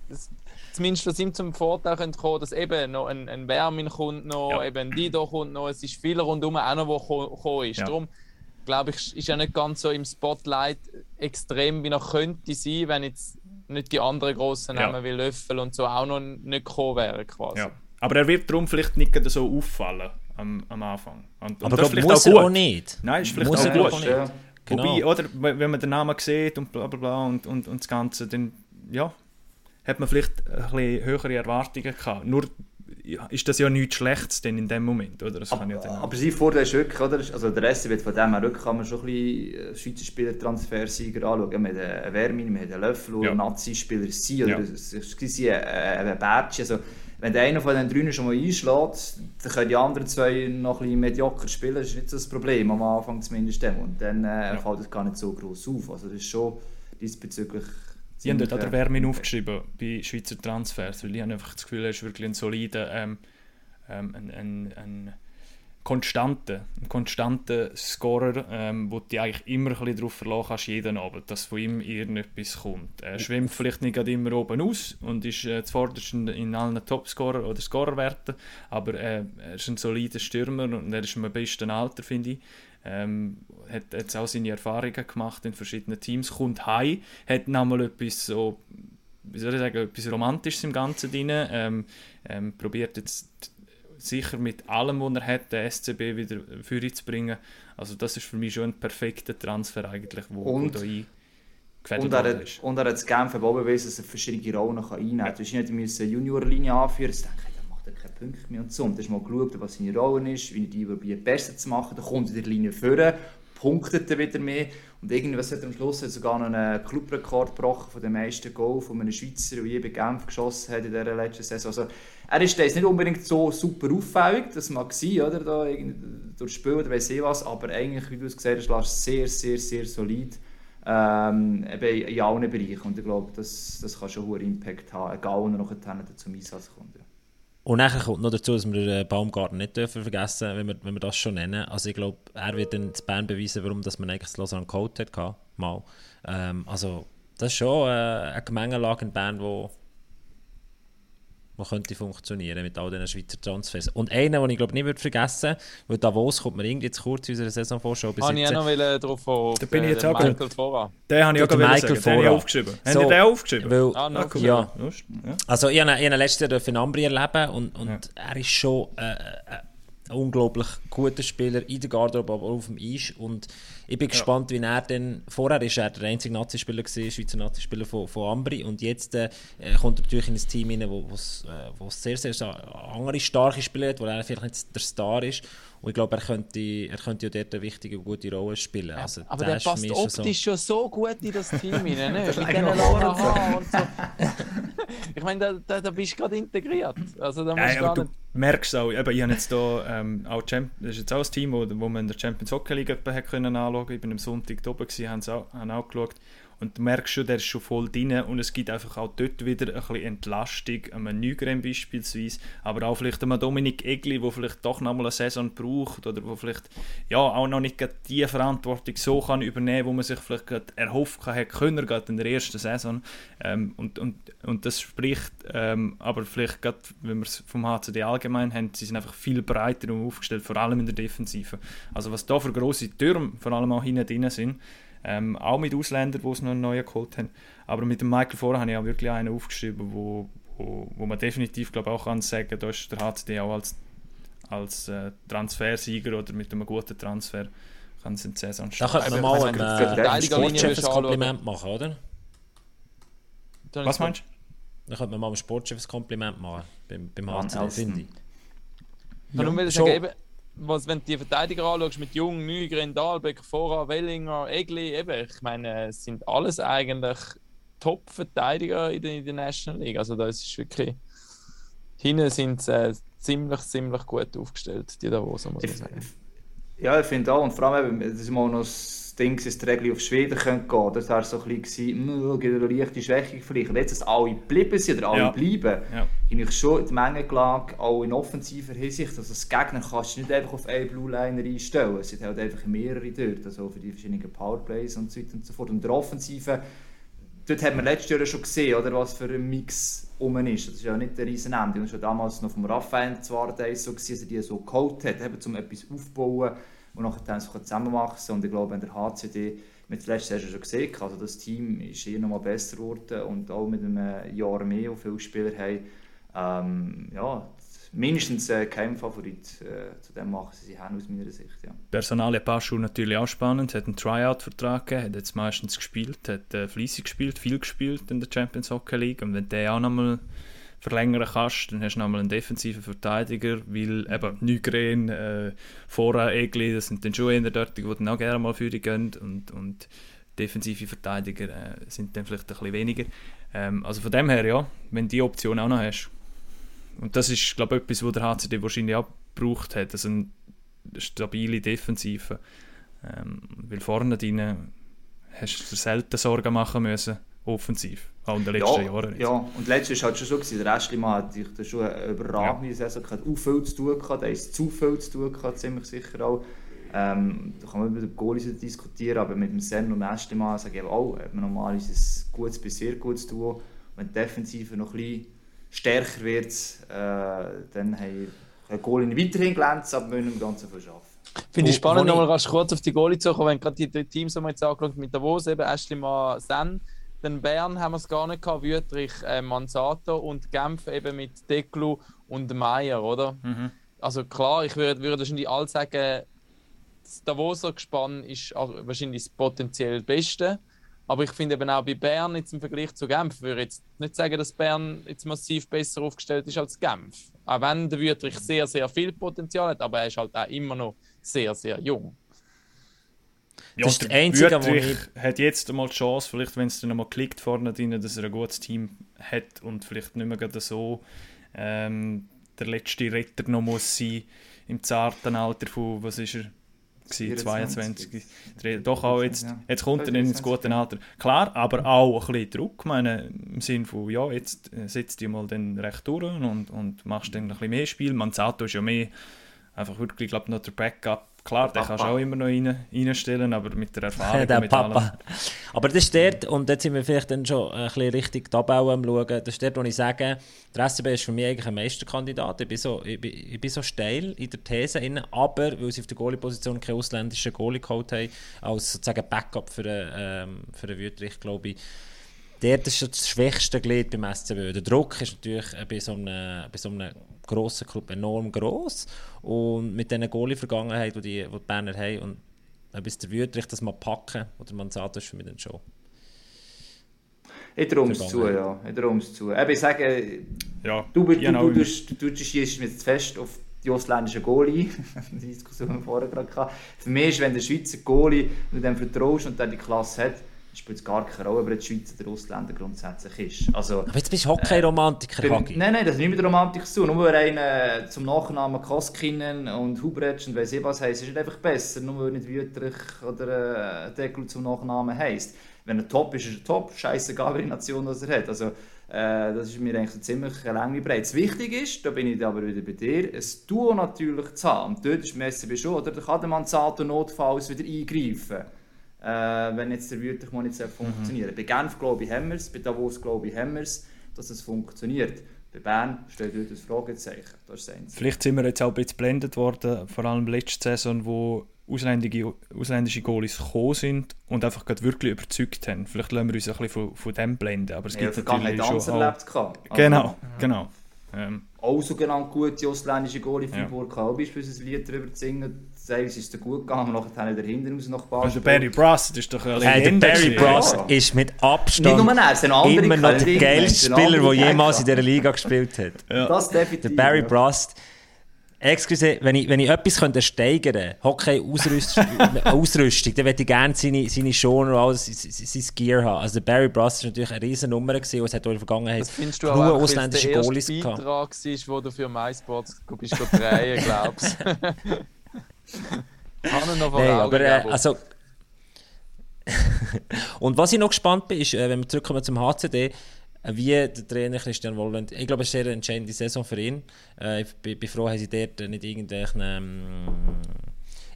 zumindest was ihm zum Vorteil könnte kommen, dass eben noch ein, ein Wärmin kommt noch, ja. eben ein Dido kommt noch, es ist viel rundherum auch noch, wo gekommen ist. Ja. Darum glaube ich, ist ja nicht ganz so im Spotlight extrem, wie er könnte sein, wenn jetzt nicht die anderen grossen Namen ja. wie Löffel und so auch noch nicht gekommen wären quasi. Ja. Aber er wird darum vielleicht nicht so auffallen am, am Anfang. Und, Aber das glaub, muss auch er auch nicht. Nein, ist vielleicht muss auch gut. Auch nicht. Ja. Genau. Wobei, oder, wenn man den Namen sieht und bla bla bla und, und, und das Ganze, dann ja, hat man vielleicht ein bisschen höhere Erwartungen gehabt. Nur ist das ja nichts Schlechtes denn in dem Moment, oder? Das aber, ja aber sein Vorteil ist wirklich, oder? Also der Rest wird von dem her wirklich, kann man schon ein bisschen äh, Schweizer Spieler-Transfersieger anschauen. Man hat einen Wermin, man hat einen Löffel, ja. Nazi-Spieler sind, oder ja. es ist ein Bärtchen. Also, wenn der einer von den drei schon mal einschlägt, dann können die anderen zwei noch ein bisschen medioker spielen, das ist nicht so das Problem, am Anfang zumindest. Und dann äh, ja. fällt das gar nicht so groß auf. Also das ist schon diesbezüglich Sie haben dort auch den Wärmin aufgeschrieben bei Schweizer Transfers, weil ich habe einfach das Gefühl, er ist wirklich ein solider, ähm, ähm, ein, ein, ein konstanter, ein konstanter Scorer, ähm, wo du eigentlich immer ein bisschen darauf verlassen kannst, jeden Abend, dass von ihm irgendetwas kommt. Er schwimmt vielleicht nicht immer oben aus und ist äh, zuvorderst in, in allen Topscorer- oder Scorerwerten, aber äh, er ist ein solider Stürmer und er ist im besten Alter, finde ich. Ähm, hat jetzt auch seine Erfahrungen gemacht in verschiedenen Teams, kommt heim, hat nochmal etwas so, wie soll ich sagen, etwas Romantisches im Ganzen drin, ähm, ähm, probiert jetzt sicher mit allem, was er hat, den SCB wieder für zu bringen. Also das ist für mich schon ein perfekter Transfer eigentlich, wo, und, wo da und er, hat, und er hat das Genf auch bewiesen, dass er verschiedene Rollen einnehmen kann. Ja. Du musst nicht eine Juniorlinie anführen, das denke ich, macht er keine Punkte mehr und so. Und du hast mal geschaut, was seine Rolle ist, wie er die probiert besser zu machen, dann kommt er in der Linie führen punktet er wieder mehr. Und irgendwas hat am Schluss hat sogar noch einen Clubrekord gebrochen von den meisten Goal von einem Schweizer, der je bei Genf geschossen hat in dieser letzten Saison. Also, er ist nicht unbedingt so super auffällig, das mag sein, oder? Da durch Spiel oder weiss ich was, aber eigentlich, wie du es gesagt hast, sehr, sehr, sehr solid. Ähm, in allen Bereichen. Und ich glaube, das, das kann schon einen hohen Impact haben, egal wo er noch zum Einsatz kommt. Ja. Und nachher kommt noch dazu, dass wir den Baumgarten nicht dürfen vergessen wenn wenn wir das schon nennen. Also ich glaube, er wird dann zu Bern beweisen, warum dass man eigentlich das Lausanne Code hatte. Mal. Ähm, also das ist schon äh, eine Gemengelage in Bern, wo man könnte funktionieren mit all diesen Schweizer Transfers. Und einen, den ich glaube nicht würde vergessen, weil Davos kommt mir irgendwie zu kurz in unserer Saisonvorschau besitzen. Habe ich auch noch drauf auf da bin ich jetzt äh, auch Michael Fora. Den habe ich auch Michael sagen. Den habe ich aufgeschrieben. So, Haben Sie den aufgeschrieben? Weil, ah, no, cool. ja. Also ich habe, ich habe letztes Jahr in Ambri erleben und, und ja. er ist schon... Äh, äh, ein unglaublich guter Spieler in der Garderobe, aber auch auf dem Eis. Und ich bin ja. gespannt, wie er denn. Vorher war er der einzige Nazi-Spieler, Schweizer Nazi-Spieler von, von Ambri. Und jetzt äh, kommt er natürlich in ein Team rein, wo es äh, sehr, sehr, andere starke Spieler hat, wo er vielleicht nicht der Star ist. Und ich glaube, er könnte, er könnte ja dort eine wichtige, gute Rolle spielen. Also, aber der, der passt optisch schon so gut in das Team rein, ne? mit diesen langen Haaren und so. ich meine, da, da, da bist du gerade integriert. Also, da musst ja, du merkst auch, eben, ich habe jetzt da, ähm, auch Champ das ist jetzt auch ein Team, wo, wo man in der Champions Hockey League anschauen konnte. Ich bin am Sonntag da oben, gewesen, haben auch, haben auch geschaut. Und du merkst schon, der ist schon voll drin und es gibt einfach auch dort wieder ein bisschen Entlastung, einem Nygren beispielsweise, aber auch vielleicht einem Dominik Egli, der vielleicht doch noch mal eine Saison braucht oder wo vielleicht ja auch noch nicht die Verantwortung so kann übernehmen, wo man sich vielleicht gerade erhofft hätte können, gerade in der ersten Saison. Ähm, und, und, und das spricht, ähm, aber vielleicht gerade, wenn wir es vom HCD allgemein haben, sie sind einfach viel breiter aufgestellt, vor allem in der Defensive. Also was da für grosse Türme vor allem auch hinten drin sind, ähm, auch mit Ausländern, die es noch einen neuen geholt haben. Aber mit dem Michael Vorher habe ich auch wirklich einen aufgeschrieben, wo, wo, wo man definitiv glaub, auch kann sagen da ist der HCD auch als, als äh, Transfersieger oder mit einem guten Transfer kann es in die Saison starten. Da könnte man mal ein äh, Sportchef ein Kompliment machen, oder? Was meinst du? Da könnte man mal einem Sportchef ein Kompliment machen beim, beim HCD, finde ich. Ja, ja, sagen, was, wenn du die Verteidiger anschaust mit Jung, Nygren, Dahlbeck, Fora, Wellinger, Egli, eben, ich meine, es sind alles eigentlich Top-Verteidiger in, in der, National League. Also da ist wirklich. Hinten sind sie äh, ziemlich, ziemlich gut aufgestellt, die Davoser, muss ich sagen. Ja, ich finde auch. Und vor allem, das ist mal noch Ding, dass die Regel auf Schweden gehen könnte. Das war so ein bisschen, hm, gibt eine leichte Schwächung vielleicht. Und jetzt, dass alle geblieben sind oder alle ja. bleiben, ja. habe ich schon die Menge gelagert, auch in offensiver Hinsicht. Also das Gegner kannst du nicht einfach auf einen Blue Liner einstellen. Es sind halt einfach mehrere dort, also für die verschiedenen Powerplays und so weiter und so fort. Und der Offensive, dort haben wir letztes Jahr schon gesehen, oder, was für ein Mix um ist. Das ist ja nicht der riesen Ende. Das war damals noch vom Raphael zwar so, dass er die so geholt hat, um etwas aufzubauen und nachher so zusammenwachsen Und ich glaube, wenn der HCD mit zuletzt hast du schon gesehen, also das Team ist hier nochmal besser geworden und auch mit einem Jahr mehr, wo viele Spieler haben, ähm, ja, mindestens äh, kein Favorit äh, zu dem machen sie haben aus meiner Sicht. Ja. Personalie Paschu natürlich auch spannend, hat einen Tryout-Vertrag gegeben, hat jetzt meistens gespielt, hat äh, gespielt, viel gespielt in der Champions Hockey League und wenn der auch nochmal verlängern kannst, dann hast du nochmal einen defensiven Verteidiger, weil eben Nygren, äh, Fora, Egli, das sind dann schon eher dort, die dann auch gerne mal für die gehen und, und defensive Verteidiger äh, sind dann vielleicht ein bisschen weniger. Ähm, also von dem her, ja, wenn die Option auch noch hast. Und das ist, glaube ich, etwas, was der HCD wahrscheinlich auch gebraucht hat, also eine stabile Defensive. Ähm, weil vorne drin hast du selten Sorgen machen müssen, offensiv. Auch in den letzten ja, Jahren. Ja, und letztes war halt schon so, gewesen. der Restlimann hat da schon eine überragende ja. Saison gehabt, auch viel zu tun gehabt, der ist zu viel zu tun gehabt, ziemlich sicher auch. Ähm, da kann man über die Goalies diskutieren, aber mit dem Sen und dem Restlimann sage ich auch, hat man normalerweise ein gutes bis sehr gutes Duo. Wenn die Defensive noch ein bisschen stärker wird, äh, dann haben die Goalie weiterhin glänzen, aber wir müssen im Ganzen verschaffen. Finde ich spannend, nochmal ganz kurz auf die Goalie zu kommen, wenn gerade die, die Teams, die wir jetzt angeschaut mit Davos, eben Ashley Sen, dann Bern haben wir es gar nicht gehabt, Wüterich, äh, Manzato und Genf eben mit Deklu und Meier, oder? Mhm. Also klar, ich würde, würde wahrscheinlich alle sagen, das Davoser Gespann ist wahrscheinlich das potenziell Beste. Aber ich finde eben auch bei Bern jetzt im Vergleich zu Genf, würde ich jetzt nicht sagen, dass Bern jetzt massiv besser aufgestellt ist als Genf. Auch wenn der Wüterich sehr, sehr viel Potenzial hat, aber er ist halt auch immer noch sehr, sehr jung. Ja, das ist der einzige, wo ich... hat jetzt mal die Chance, vielleicht wenn es dann mal klickt vorne drin, dass er ein gutes Team hat und vielleicht nicht mehr so ähm, der letzte Retter noch muss sein im zarten Alter von, was ist er? 22. Doch auch jetzt, jetzt kommt er ins gute Alter. Klar, aber auch ein bisschen Druck, meine, im Sinne von, ja, jetzt äh, setzt du mal den recht durch und, und machst dann ein bisschen mehr Spiel. Manzato ist ja mehr einfach wirklich, ich glaube, noch der Backup Klar, den kannst du auch immer noch rein, reinstellen, aber mit der Erfahrung der mit Papa. Allem. Aber das ist dort, und jetzt sind wir vielleicht dann schon ein bisschen richtig Tabelle am schauen, das ist dort, wo ich sage, der SCB ist für mich eigentlich ein Meisterkandidat. Ich bin so, ich bin, ich bin so steil in der These, rein, aber weil sie auf der Goalie-Position keinen ausländischen Goalie geholt haben, als sozusagen Backup für einen, ähm, für Wüterich, glaube ich, dort ist das schwächste Glied beim SCB. Der Druck ist natürlich bei so einem, bei so einem grossen Club enorm gross. Und mit dieser Goalie-Vergangenheit, die, die die Berner haben, und bis der Wüterich das mal packen oder man sagt, das für mich dann schon. Ich traue es zu, ja. Ich traue es zu. ich sage, ja, du, du, du, du, du, du schießt mir jetzt fest auf die ausländischen Goalie, die Diskussion wir vorher gerade. Für mich ist, wenn der Schweizer Goalie, du dem vertraust und der die Klasse hat, spielt es gar keine Rolle, ob er der Schweizer oder Ausländer grundsätzlich ist. Also, Aber jetzt bist du Hockey-Romantiker, äh, Nein, nein, das hat nicht mit Romantik zu tun. Nur weil einer zum Nachnamen Koskinen und Hubretsch und weiss ich was heisst, ist es einfach besser, nur weil nicht Wüterich oder äh, Deckel zum Nachnamen heisst. Wenn er top ist, ist er top. Scheißegal, welche Nation das er hat. Also, äh, das ist mir eigentlich so ziemlich lange breit. Das Wichtige ist, da bin ich aber wieder bei dir, ein Duo natürlich zu haben. Und dort ist Messi schon, oder? Da kann der Manzato notfalls wieder eingreifen äh, wenn jetzt der Wüterich mal nicht funktionieren mhm. Bei Genf glaube ich haben wir es, bei Davos glaube ich haben wir es, dass es funktioniert. Bei Bern steht dort ein Fragezeichen. Das ist das Vielleicht sind wir jetzt auch ein bisschen geblendet worden, vor allem letzte Saison, wo ausländische, ausländische Goalies gekommen sind und einfach gerade wirklich überzeugt haben. Vielleicht lassen wir uns ein bisschen von, von dem blenden. Aber es ja, gibt natürlich schon erlebt. Also, genau, genau. Ähm. Auch sogenannte gute ausländische Goalie Freiburg ja. auch beispielsweise ein Lied darüber zu singen. Teilweise ist es gut gegangen, nachher haben wir hinten raus noch ein paar Also Barry Brust ist doch ein hey, der Barry Brust ja. ist mit Abstand immer noch der geilste Spieler, der jemals in dieser Liga gespielt hat. Ja. Das definitiv. Der Barry Brust Excuse, wenn ich, wenn ich etwas könnte steigern könnte, Hockey-Ausrüstung, dann würde ich gerne seine, seine Schoner und alles, sein Gear haben. Also der Barry Bruss war natürlich eine riesen Nummer gewesen, und es hat auch in der Vergangenheit das findest du nur auch, ausländische Goalies gehabt. Beitrag war, wo du für MySports bist drehen, glaubst du? Nein, aber äh, also... und was ich noch gespannt bin, ist, äh, wenn wir zurückkommen zum HCD, wie der Trainer Christian Wollwend, ich glaube, es ist eine sehr entscheidende Saison für ihn. Äh, ich bin, froh, dass sie dort nicht irgendwelche ähm,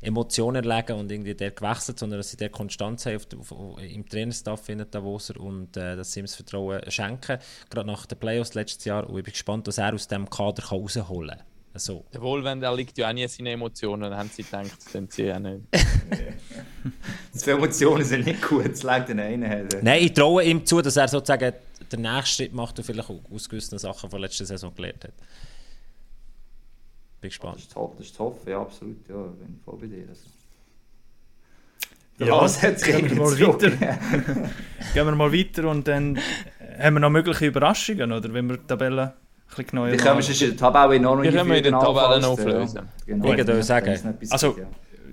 Emotionen erlegen und irgendwie der gewechselt, sondern dass sie der Konstanz haben auf, auf, im Trainerstaff in Davoser und äh, dass sie ihm das Vertrauen schenken, gerade nach den Playoffs letztes Jahr. Und ich bin gespannt, was er aus diesem Kader kann rausholen kann. So. Der Wohlwend, er liegt ja auch nie in seinen Emotionen, dann haben sie gedacht, das sind sie auch nicht. Zwei Emotionen sind nicht gut, das legt den einen. Nein, ich traue ihm zu, dass er sozusagen den nächsten Schritt macht und vielleicht auch aus gewissen Sachen von letzter Saison gelernt hat. Bin gespannt. Das ist top, das ist top, ja, absolut, ja, bin voll bei dir. Also. Ja, was hat gehen wir mal weiter. gehen wir mal weiter und dann haben wir noch mögliche Überraschungen, oder? Wenn wir die Tabelle ein bisschen Die können wir in der Tabelle enorm in die Tabelle auflösen. Genau, ich würde sagen. Also,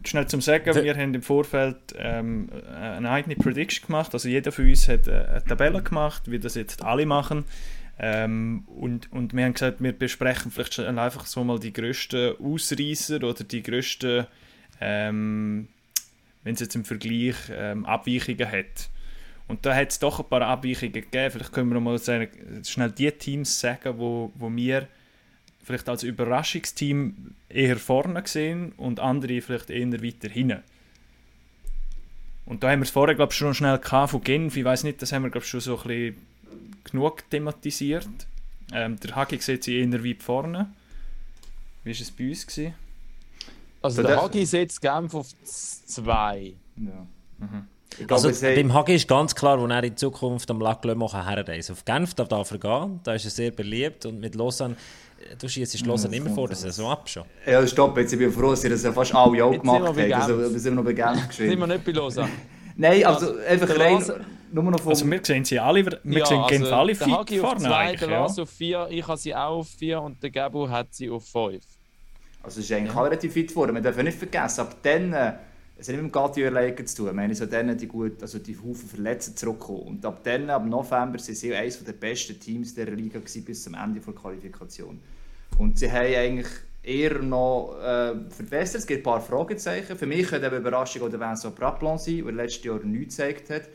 schnell zum Sagen, wir haben im Vorfeld ähm, eine eigene Prediction gemacht. Also jeder von uns hat eine Tabelle gemacht, wie das jetzt alle machen. Ähm, und, und wir haben gesagt, wir besprechen vielleicht einfach so mal die grössten Ausreißer oder die grössten, ähm, wenn es jetzt im Vergleich ähm, Abweichungen hat. Und da hat es doch ein paar Abweichungen gegeben. Vielleicht können wir mal sagen, schnell die Teams sagen, wo, wo wir vielleicht als Überraschungsteam eher vorne gesehen und andere vielleicht eher weiter hinten. Und da haben wir es vorher, glaube ich, schon schnell gehabt von Genf. Ich weiß nicht, das haben wir, glaube ich, schon so ein bisschen genug thematisiert. Ähm, der Hagi sieht sie eher weit vorne. Wie war es bei uns? Gewesen? Also, der Hagi setzt Genf auf 2. Ja. Mhm. Also, beim Hagi ist ganz klar, wo er in Zukunft am Lac Le Mans herreisen Auf Genf darf er gehen, da ist er sehr beliebt und mit Lausanne du schießt Lausanne ja, immer vor der Saison ab schon. Ja, stopp, jetzt ich bin froh, dass ihr das ja fast alle auch gemacht habt. Also, wir sind noch bei Genf geschrieben. Sind wir nicht bei Lausanne? Nein, also einfach rein... Nur noch vom also wir sehen sie alle, wir ja, sehen Genf also, alle vier vorne auf zwei, der Lars ja. auf vier, ich habe sie auch auf vier und der Gabo hat sie auf fünf. Also es ist eigentlich ja. relativ fit vor. Wir dürfen nicht vergessen, ab dann... Äh, es hat nicht mit dem Gatio zu tun. Wir haben so die, gut, also die Haufen Verletzten zurückgekommen. Und ab dann, ab November, sind sie eines der besten Teams der Liga bis zum Ende der Qualifikation. Und sie haben eigentlich eher noch äh, verbessert. Es gibt ein paar Fragezeichen. Für mich könnte eine Überraschung oder Vincent Praplon sein, der letztes Jahr nichts gezeigt hat.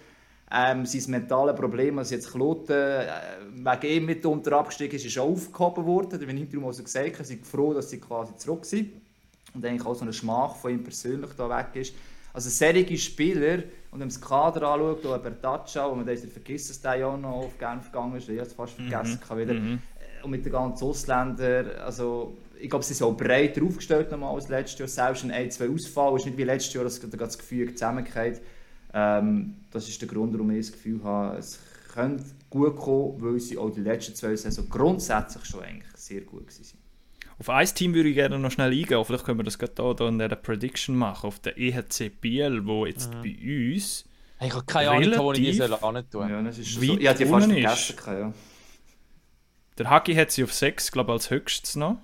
Ähm, sein mentales Problem, was jetzt Kloten äh, wegen ihm mitunter abgestiegen ist, ist aufgehoben worden. Wie ich darum also gesagt habe, sind froh, dass sie quasi zurück sind. Und eigentlich auch so ein Schmach von ihm persönlich da weg ist. Also serige Spieler, und wenn man das Kader anschaut, auch Bertaccia, wo man dann vergisst, dass der ja noch auf Genf gegangen ist, ich habe es fast vergessen, mhm. wieder. Mhm und mit den ganzen Ausländern, also ich glaube, sie sind auch breiter aufgestellt nochmal als letztes Jahr. Selbst ein ein, zwei Ausfall ist nicht wie letztes Jahr, dass das Gefühl zusammengeht. Ähm, das ist der Grund, warum ich das Gefühl habe, es könnte gut kommen, weil sie auch die letzten zwei Saison grundsätzlich schon eigentlich sehr gut waren. Auf ein Team würde ich gerne noch schnell eingehen, vielleicht können wir das gerade hier, in dieser Prediction machen, auf der EHC Biel, wo jetzt mhm. bei uns ich habe keine Ahnung, wo ich die soll tun ja, das ist so. Ich hatte die fast vergessen. Ja. Der Hagi hat sie auf 6, glaube ich, als höchstes noch.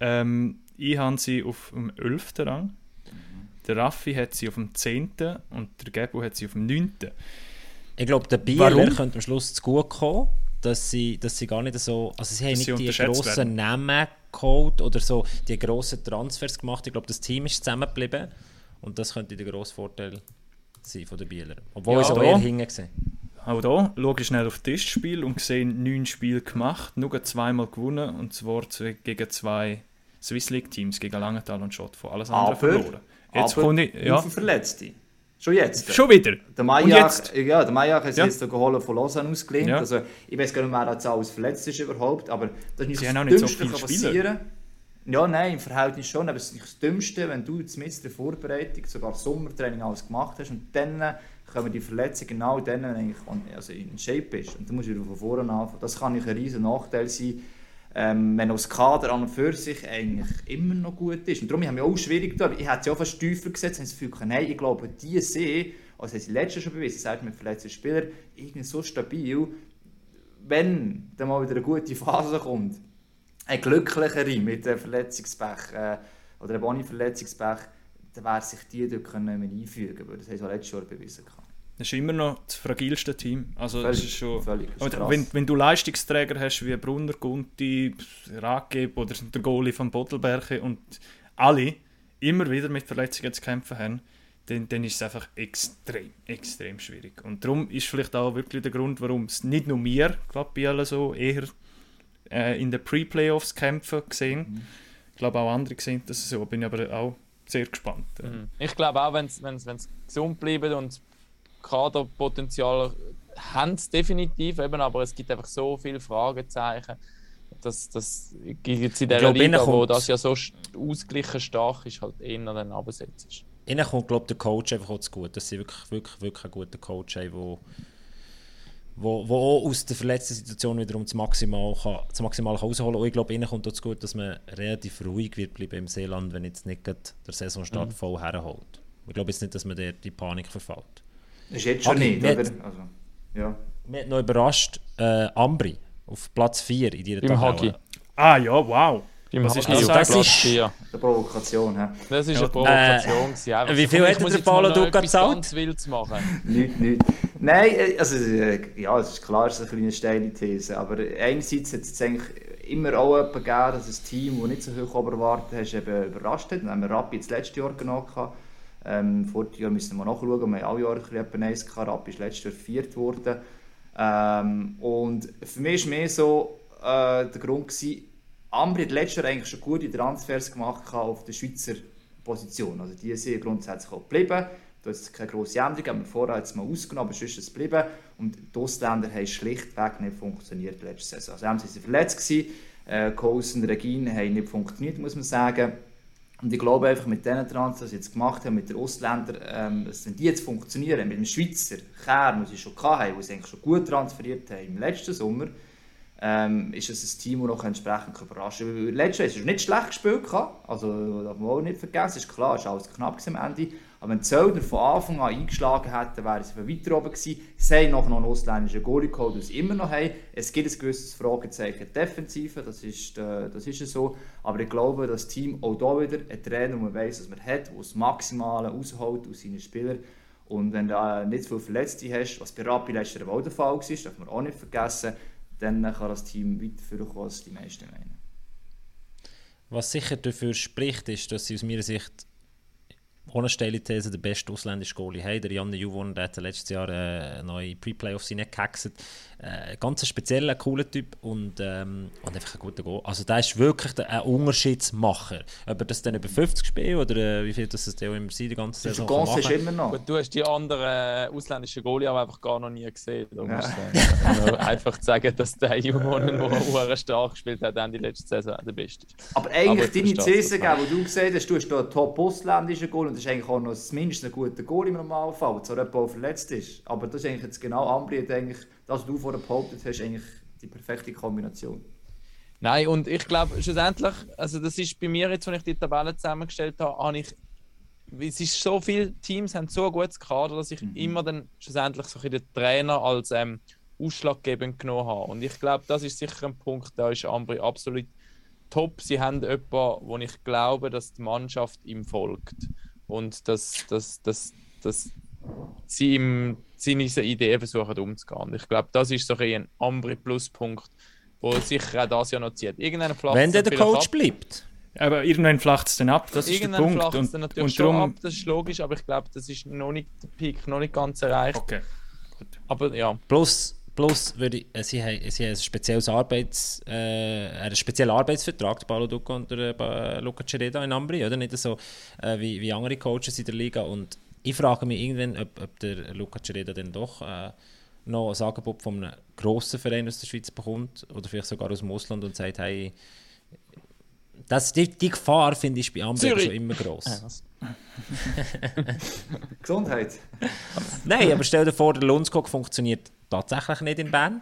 Ähm, ich habe sie auf dem 11. Rang. Mhm. Der Raffi hat sie auf dem 10. und der Gebo hat sie auf dem 9. Ich glaube, der Bieler könnte am Schluss zu gut kommen, dass sie, dass sie gar nicht so. Also, sie haben nicht die grossen Namen geholt oder so die grossen Transfers gemacht. Ich glaube, das Team ist zusammengeblieben und das könnte der grosse Vorteil sein von den Bieler. Obwohl ja, ich so eher hinten gesehen. Auch hier schaue ich schnell auf das Testspiel und sehe neun Spiele gemacht, nur zweimal gewonnen und zwar gegen zwei Swiss League Teams, gegen Langenthal und Schottfond. Alles andere aber, verloren. Jetzt aber ich, ja. Verletzte. Schon jetzt? Schon wieder? Der Majak, ja, der Majak ist ja. jetzt geholt von Lausanne ausgelehnt. Ja. Also, ich weiß gar nicht mehr, wer alles verletzt ist überhaupt, aber das ist nicht das Dümmste, so passieren Ja, nein, im Verhältnis schon, aber es ist nicht das Dümmste, wenn du mit der Vorbereitung sogar Sommertraining alles gemacht hast und dann kommen die Verletzungen genau dann, wenn du also in Shape bist. Und dann musst du von vorne anfangen. Das kann ein riesen Nachteil sein, ähm, wenn das Kader an und für sich eigentlich immer noch gut ist. Und darum haben wir auch schwierig getan. Ich hätte sie auch fast tiefer gesetzt, sie das Gefühl, nein, ich glaube, die See, also haben sie letztes schon bewiesen, sagt mir verletzte Spieler, irgendwie so stabil, wenn dann mal wieder eine gute Phase kommt, ein glücklichere mit einem Verletzungspech äh, oder einem ohne Verletzungspech, dann wäre sich die dort können einfügen können, das haben sie auch letztes Jahr bewiesen. Können. Das ist immer noch das fragilste Team. Also völlig, das ist schon, völlig, das ist wenn, wenn du Leistungsträger hast wie Brunner, Gunti, Rakeb oder der Goalie von Bodelberge und alle immer wieder mit Verletzungen zu kämpfen haben, dann, dann ist es einfach extrem, extrem schwierig. Und darum ist vielleicht auch wirklich der Grund, warum es nicht nur mir, glaube bei allen so, eher äh, in den Pre-Playoffs kämpfen gesehen. Mhm. Ich glaube auch andere sehen das so, bin ich aber auch sehr gespannt. Mhm. Ich glaube auch, wenn es gesund bleibt und Kaderpotenzial haben es definitiv, eben, aber es gibt einfach so viele Fragezeichen. Das, das gibt in der Liga, wo das ja so ausgeglichen stark ist, halt eher dann absetzt. Ihnen kommt, glaube der Coach einfach auch zu gut, dass sie wirklich, wirklich, wirklich einen guten Coach haben, wo, wo, wo auch aus der verletzten Situation wiederum das Maximal, kann, das Maximal kann rausholen kann. Und ich glaube, Ihnen kommt auch zu gut, dass man relativ ruhig wird bleiben im Seeland, wenn jetzt nicht der Saisonstart mhm. voll herholt. Ich glaube jetzt nicht, dass man der die Panik verfällt. Das ist jetzt schon okay, nicht, oder? Also, ja. Mich hat noch überrascht, äh, Ambri auf Platz 4 in dieser Im Hockey. Ah ja, wow. Im Hockey ist das? Das ist eine Provokation. He? Das ist eine Provokation. Äh, wie viel hat der Paulo Duca gezahlt? ganz wild zu machen. nicht, nicht. Nein, äh, also äh, ja, es ist klar, es ist eine kleine steile These, aber einerseits hat es eigentlich immer auch jemanden gegeben, dass ein Team, das nicht so hoch erwartet hast, eben überrascht hat. Dann haben wir Rappi das letzte Jahr genommen. Ähm, Jahr müssen wir nachschauen, wir haben alle Jahre bisschen eins gehabt, Rapp ist letztes Jahr viert worden. Ähm, und für mich war mehr so äh, der Grund, gewesen, Ambri hat letztes Jahr eigentlich schon gute Transfers gemacht auf der Schweizer Position. Also die sind grundsätzlich auch geblieben. Da ist keine grosse Änderung, haben wir vorher jetzt mal ausgenommen, aber sonst ist es geblieben. Und die Ausländer haben schlichtweg nicht funktioniert letzte Saison. Also haben sie verletzt gewesen, äh, Coulson und Regine haben nicht funktioniert, muss man sagen. Und ich glaube einfach mit diesen Transfers, die sie jetzt gemacht haben, mit den Ausländern, ähm, wenn die jetzt funktionieren, mit dem Schweizer Kern, den sie schon hatten, den sie eigentlich schon gut transferiert haben im letzten Sommer, ähm, ist es ein Team, das noch entsprechend überraschen kann. Letztes Jahr hast du nicht schlecht gespielt, also darf man auch nicht vergessen, ist klar, es war alles knapp am Ende, aber wenn Zöllner von Anfang an eingeschlagen hätten, wären sie weiter oben gewesen. Sie haben noch einen ausländischen Goalie geholt, sie immer noch haben. Es gibt ein gewisses Fragezeichen Defensive, das ist, äh, das so. Aber ich glaube, das Team auch hier wieder ein Trainer, der weiß, was man hat, der das Maximale rausholt aus seinen Spielern. Und wenn du äh, nicht so viele Verletzte hast, was bei Rappi letzter Woche der Fall war, darf man auch nicht vergessen, dann kann das Team weiterführen, als die meisten meinen. Was sicher dafür spricht, ist, dass sie aus meiner Sicht ohne steile These der beste ausländische Goalie haben. Der Janne Juvon, der hat letztes Jahr äh, neue Pre-Playoffs reingehackt. Äh, ganz spezieller, cooler Typ und, ähm, und einfach ein guter Goal. Also der ist wirklich der, ein Unterschiedsmacher. Ob er das dann über 50 spielt oder äh, wie viel das es der immer sein, die ganze Saison kann machen. Ist immer noch. Gut, du hast die anderen äh, ausländischen Goalie aber einfach gar noch nie gesehen. Du ja. musst äh, einfach sagen, dass der Juvon, der stark gespielt hat, dann die letzte Saison der Beste ist. Aber eigentlich aber deine These, die du gesehen hast, du hast da top ausländischen Goal und das ist eigentlich auch noch zumindest ein guter Goal im Normalfall, der zwar jemand verletzt ist. Aber das ist eigentlich jetzt genau Ambri, eigentlich das, was du vorher behauptet hast, eigentlich die perfekte Kombination. Nein, und ich glaube, schlussendlich, also das ist bei mir jetzt, wenn ich die Tabelle zusammengestellt habe, habe ich, es ist so viele Teams haben so ein gutes Kader, dass ich mhm. immer dann schlussendlich so den Trainer als ähm, ausschlaggebend genommen habe. Und ich glaube, das ist sicher ein Punkt, da ist Ambri absolut top. Sie haben jemanden, wo ich glaube, dass die Mannschaft ihm folgt und dass, dass, dass, dass sie ihm seine Ideen versuchen umzugehen. Ich glaube, das ist so ein Ambri Pluspunkt, wo sicher auch das ja noch zieht. Irgendein Wenn der, der Coach ab. bleibt. Aber irgendwann flacht es dann ab, das ist der Punkt. Flacht es dann natürlich und schon ab, das ist logisch, aber ich glaube, das ist noch nicht der Peak, noch nicht ganz erreicht. Okay. Gut. Aber ja. Plus, plus würde ich, äh, sie, haben, sie haben ein spezielles Arbeits, äh, einen speziellen Arbeitsvertrag, Paolo Ducco und der äh, Luca Cereda in Ambri, oder? Nicht so äh, wie, wie andere Coaches in der Liga. Und ich frage mich irgendwann, ob, ob der Luca Cereda dann doch äh, noch ein Angebot von einem grossen Verein aus der Schweiz bekommt oder vielleicht sogar aus dem Ausland und sagt, hey, das, die, die Gefahr finde ich bei Amberg schon immer groß. Gesundheit. Nein, aber stell dir vor, der Lundskog funktioniert tatsächlich nicht in Bern.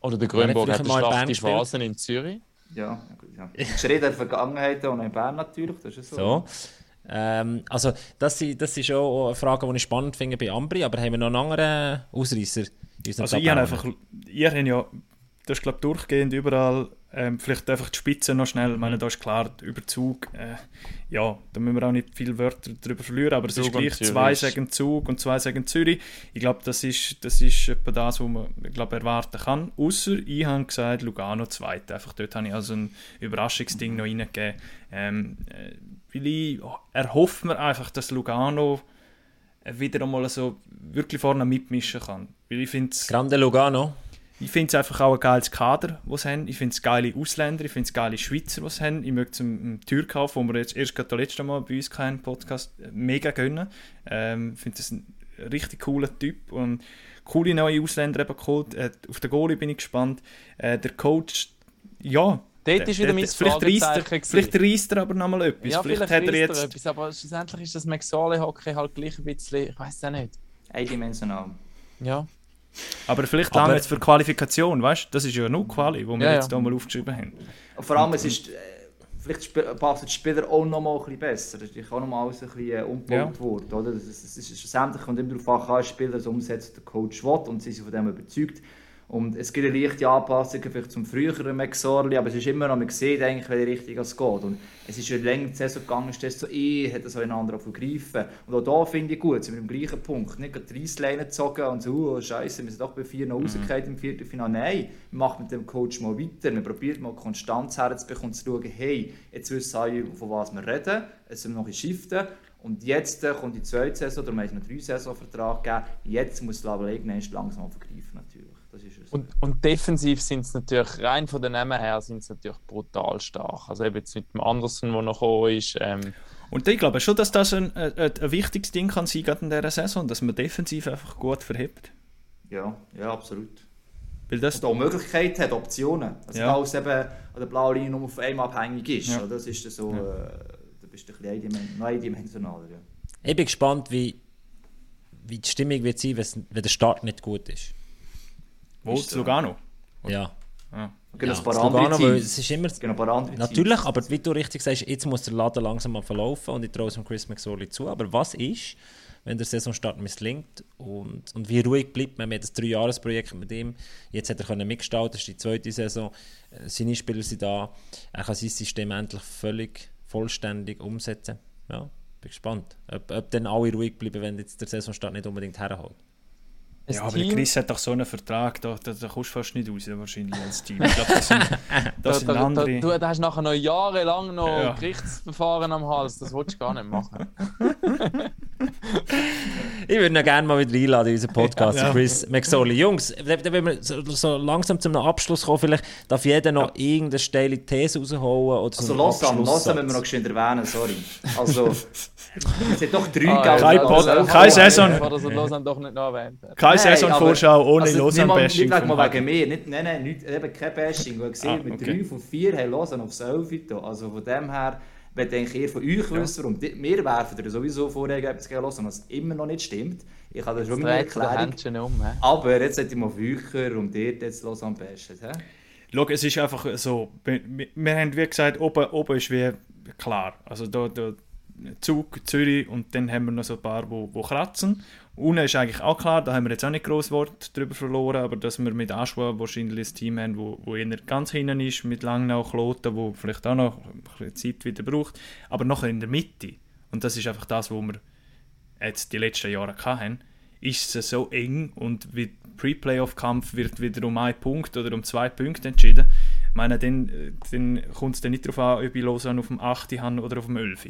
Oder der Grünburg hat eine schlechte Phase in Zürich. Ja, ja. Schritt der Vergangenheit und in Bern natürlich, das ist so. so. Ähm, also das, das sind schon Fragen, die ich spannend finde bei Ambri, aber haben wir noch einen anderen Ausreißer? Also ich habe einfach, ihr habt ja, das ist glaube durchgehend überall ähm, vielleicht einfach die Spitze noch schnell. Ich meine, da ist klar, Überzug, äh, ja, da müssen wir auch nicht viele Wörter darüber verlieren, aber es Zug ist gleich zwei sagen Zug und zwei sagen Zürich. Ich glaube, das ist, das ist etwa das, was man ich glaube, erwarten kann. Außer ich habe gesagt, Lugano zweite. Einfach dort habe ich also ein Überraschungsding noch reingegeben. Ähm, äh, weil ich erhoffe mir einfach, dass Lugano wieder einmal so wirklich vorne mitmischen kann. Weil ich Grande Lugano. Ich finde es einfach auch ein geiles Kader, das sie haben. Ich finde es geile Ausländer, ich finde es geile Schweizer, die sie haben. Ich möchte zum Türkauf, den wir jetzt erst gerade das letzte Mal bei uns keinen Podcast mega gönnen. Ähm, ich finde das ein richtig cooler Typ und coole neue Ausländer eben geholt. Äh, auf den Goalie bin ich gespannt. Äh, der Coach, ja, Dort ist wieder mein vielleicht reisst, er, vielleicht reisst er aber noch mal etwas. Ja, vielleicht, vielleicht hat er jetzt... etwas, aber schlussendlich ist das Maxale-Hockey halt gleich ein bisschen, ich weiß es auch nicht. Eindimensional. Ja. Aber vielleicht lange jetzt für Qualifikation, weißt du? Das ist ja nur Quali, wo wir ja, jetzt hier mal aufgeschrieben haben. Und vor allem, es ist, äh, vielleicht passt die Spieler auch noch mal ein bisschen besser. Das ist auch noch mal alles ein bisschen äh, umgebaut ja. worden. Oder? Das, ist, das ist schlussendlich kommt immer darauf an, Spieler das umsetzen, der Coach will und sie sind von dem überzeugt. Und es gibt eine leichte Anpassung vielleicht zum früheren Maxorli, aber es ist immer noch, man sieht eigentlich, welche Richtung es geht. Und es ist schon länger die Saison gegangen, desto eher hat es einander vergreifen. Und auch da finde ich gut, sind wir am gleichen Punkt. Nicht gerade 30 Leine gezogen und so, oh, Scheiße, wir sind doch bei vier noch mhm. im Viertelfinale. Nein, man macht mit dem Coach mal weiter, man probiert mal Konstanz herzubekommen, zu schauen, hey, jetzt wissen alle, von was wir reden, es sind noch ein shiften. Und jetzt äh, kommt die zweite Saison, darum haben wir noch drei Saisonvertrag gegeben. Jetzt muss es aber irgendwann langsam vergreifen natürlich. Und, und defensiv sind es natürlich, rein von den Namen her, sind es natürlich brutal stark. Also eben jetzt mit dem Andersen, der noch gekommen ist. Ähm, und ich glaube schon, dass das ein, ein, ein wichtiges Ding kann sein in dieser Saison, dass man defensiv einfach gut verhebt. Ja, ja, absolut. Weil das und auch Möglichkeiten hat, Optionen. Also ja. alles eben an der blauen Linie nur auf einmal abhängig ist. Ja. Das ist so, ja. äh, da bist du ein bisschen eindimensionaler. Ja. Ich bin gespannt, wie, wie die Stimmung wird sein, wenn der Start nicht gut ist. Wo? Ist Lugano? Ja. Ah. Genau, ja, Lugano, weil es ist immer... Genau, natürlich, aber wie du richtig sagst, jetzt muss der Laden langsam mal verlaufen und ich traue es Chris McSorley zu. Aber was ist, wenn der Saisonstart misslingt und, und wie ruhig bleibt man? Wir haben das Drei-Jahres-Projekt mit ihm. Jetzt hat er können mitgestalten, das ist die zweite Saison. Äh, seine Spieler sind da. Er kann sein System endlich völlig vollständig umsetzen. Ja, bin gespannt, ob, ob dann alle ruhig bleiben, wenn jetzt der Saisonstart nicht unbedingt herholt ja, aber Team. Chris hat doch so einen Vertrag, da, da, da kommst du fast nicht raus wahrscheinlich als Team. Ich glaube, das sind, das sind da, andere... Da, du hast nachher noch jahrelang noch ja. Gerichtsverfahren am Hals, das willst du gar nicht machen. ich würde ihn gerne mal wieder einladen in unseren Podcast, ja. Chris McSorley. Jungs, wenn wir so, so, langsam zum Abschluss kommen, vielleicht darf jeder noch ja. irgendeine steile These rausholen. Oder so also Lausanne, Lausanne müssen wir noch schön erwähnen, sorry. Also, es sind doch drei ah, Keine, also, keine Saison... Also Lausanne doch nicht noch erwähnt. Keine Saisonvorschau ohne also, Lausanne-Bashing. Nicht mal wegen mir, nicht, nein, nein, nicht, eben kein Bashing. Wir gesehen, ah, okay. mit drei von vier haben Lausanne aufs Elfito. Also von dem her wenn ich eher von euch ja. wissen, warum wir werfen dir sowieso Vorergebnisse gegen los, was immer noch nicht stimmt. Ich habe das schon meine Erklärung. Um, Aber jetzt hätte ich mal auf euch und ihr jetzt los am besten. schau, es ist einfach so, wir, wir haben wie gesagt, oben, oben ist wie klar. Also da, da Zug, Zürich und dann haben wir noch so ein paar, wo, wo kratzen. Unten ist eigentlich auch klar, da haben wir jetzt auch nicht groß Wort drüber verloren, aber dass wir mit Aschua wahrscheinlich ein Team haben, wo, wo eher ganz hinten ist, mit Langnau, Kloten, wo vielleicht auch noch ein bisschen Zeit wieder braucht, aber noch in der Mitte. Und das ist einfach das, was wir jetzt die letzten Jahre hatten ist es so eng und wie Pre-Playoff-Kampf wird wieder um einen Punkt oder um zwei Punkte entschieden. Ich meine, dann, dann kommt es dann nicht darauf an, ob ich Lausanne auf dem 8. habe oder auf dem 11.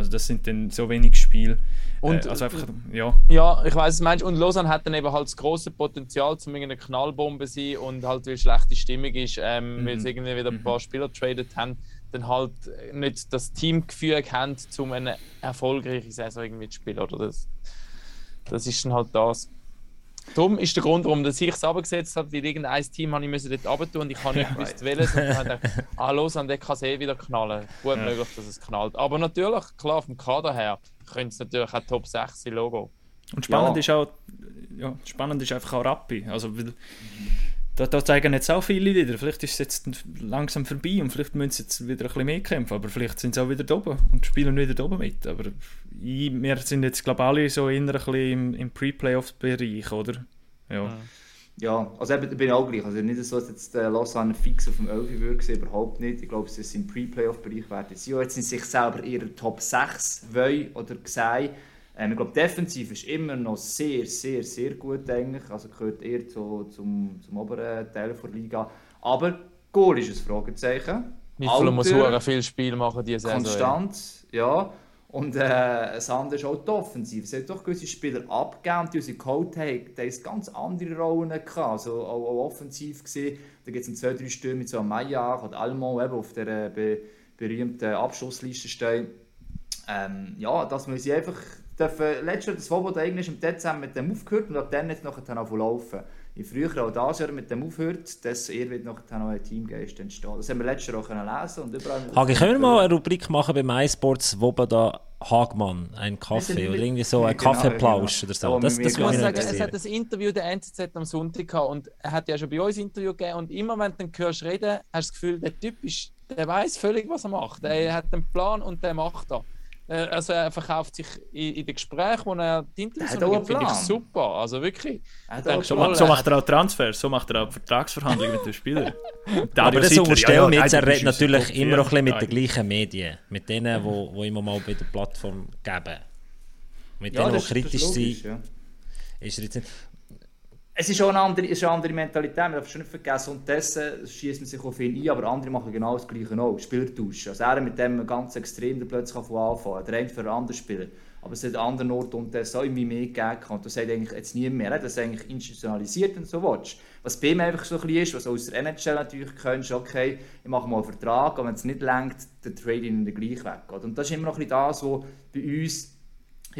Also das sind dann so wenig Spiele. Und, äh, also einfach, ja. Ja, ich weiß, meinst und Lausanne hat dann eben halt das große Potenzial, um eine Knallbombe zu sein und halt, weil schlechte Stimmung ist, ähm, mhm. weil sie irgendwie wieder ein paar mhm. Spieler traded haben, dann halt nicht das Teamgefühl haben, um eine erfolgreiche Saison irgendwie zu spielen. Oder das, das ist dann halt das. Darum ist der Grund, warum ich es abgesetzt habe, weil irgendein Team habe ich dort runter tun und ich habe nicht gewusst, welches. Und dann habe ich gedacht, ah, los, an der kann es eh wieder knallen. Gut ja. möglich, dass es knallt. Aber natürlich, klar, vom Kader her, könnte es natürlich auch Top 6 Logo. Und spannend ja. ist auch, ja, spannend ist einfach auch Rappi. Also, weil, da, da, zeigen jetzt auch viele wieder. Vielleicht ist es jetzt langsam vorbei und vielleicht müssen sie jetzt wieder ein bisschen mehr kämpfen, aber vielleicht sind sie auch wieder da oben und spielen wieder da oben mit. Aber ich, wir sind jetzt, glaube ich, alle so eher ein bisschen im, im Pre-Playoffs-Bereich, oder? Ja. Ja, also eben, bin ich auch gleich. Also nicht so, dass jetzt äh, Lausanne fix auf dem 11 würde, überhaupt nicht. Ich glaube, sie sind im Pre-Playoff-Bereich werden. Sie jetzt sind sich selber ihre Top 6 wollen oder gesehen. Ähm, ich glaube, defensiv ist immer noch sehr, sehr, sehr gut eigentlich. Also gehört eher zu, zum, zum oberen Teil der Liga. Aber Goal ist ein Fragezeichen. Mitteln muss er viel Spiel machen diese Saison. Konstant, ja. Und äh, das andere ist auch die Offensive. Es hat doch gewisse Spieler abgegeben die unsere Code haben, die haben ganz andere Rollen gehabt. Also auch, auch offensiv gesehen. Da gibt es zwei, drei Stürme mit so einem Maillard oder Almo eben auf der be berühmten Abschlussliste stehen. Ähm, ja, dass man sie einfach dürfen, letztes Jahr das Svoboda eigentlich im Dezember mit dem aufgehört und ab dann jetzt nachher auch laufen. Je früher auch das Jahr mit dem aufhört, desto eher wird nachher noch ein Teamgeist entstehen. Das haben wir letztes Jahr auch können lesen und überall... Hagi, können wir mal eine Rubrik machen bei MySports Svoboda Hagmann, ein Kaffee oder irgendwie so ein genau, Kaffeeplausch genau. oder so. Das, das, muss sagen, es hat ein Interview der NZZ am Sonntag gehabt und er hat ja schon bei uns ein Interview gegeben und immer wenn du dann hörst reden, hast du das Gefühl, der Typ ist, der weiß völlig, was er macht. Er hat einen Plan und der macht das. Äh, also er verkauft sich in, in den Gesprächen, wo er die Interviews gibt, finde ich super. Also wirklich. So, mal, so, macht er auch Transfers, so macht er auch Vertragsverhandlungen mit den Spielern. Aber das unterstellen ja, jetzt, er redet natürlich immer noch ein bisschen mit den gleichen Medien, mit denen, wo, wo immer mal bei der Plattform geben. Mit ja, denen, die kritisch sind. Ja. Ist er jetzt es ist auch eine andere, ist eine andere Mentalität, man darf schon nicht vergessen. Und dessen schießt man sich auf ihn ein, aber andere machen genau das Gleiche auch. Spielertausch. Also er mit dem ganz extrem plötzlich von anfangen. Der eine für einen anderen Spieler. Aber es hat an anderen Orten und das auch immer mehr gegeben. Und das sagt eigentlich jetzt nie mehr. Das ist eigentlich institutionalisiert und so was. Was bei ihm einfach so ein bisschen ist, was aus der NHL natürlich kennst, okay, ich mache mal einen Vertrag, aber wenn es nicht längt, dann trade ich ihn gleich weg. Und das ist immer noch ein bisschen das, was bei uns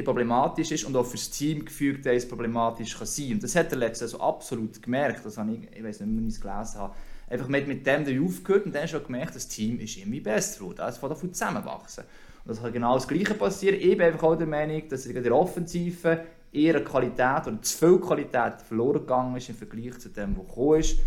problematisch ist und auch für das Team gefügt ist, problematisch kann sein. Und das hat er letztes also absolut gemerkt, das habe ich, ich weiß nicht, ob ich es gelesen habe. Einfach mit, mit dem der aufgehört und dann schon gemerkt, das Team ist immer besser geworden. Es fängt davon zusammenwachsen. Und das kann genau das Gleiche passieren. Ich bin einfach auch der Meinung, dass in der Offensive eher Qualität oder zu viel Qualität verloren gegangen ist im Vergleich zu dem, was gekommen ist.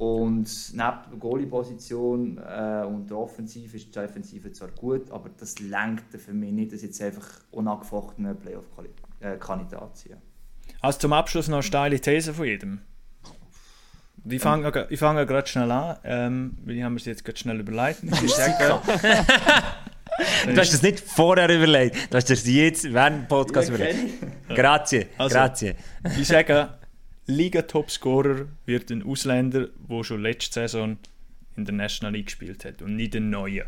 Und neben der Goalie-Position äh, und der Offensive ist die Defensive zwar gut, aber das lenkt für mich nicht, dass jetzt einfach unangefochtene Playoff-Kandidat sind. Also zum Abschluss noch eine steile These von jedem. Ich fange ich fang gerade schnell an, ähm, weil ich habe mir jetzt gerade schnell überlegt. Du hast das nicht vorher überlegt, du hast das jetzt während dem Podcast überlegt. Grazie, also, grazie. Ich sage, Liga-Topscorer wird ein Ausländer, der schon letzte Saison in der National League gespielt hat und nicht ein neuer.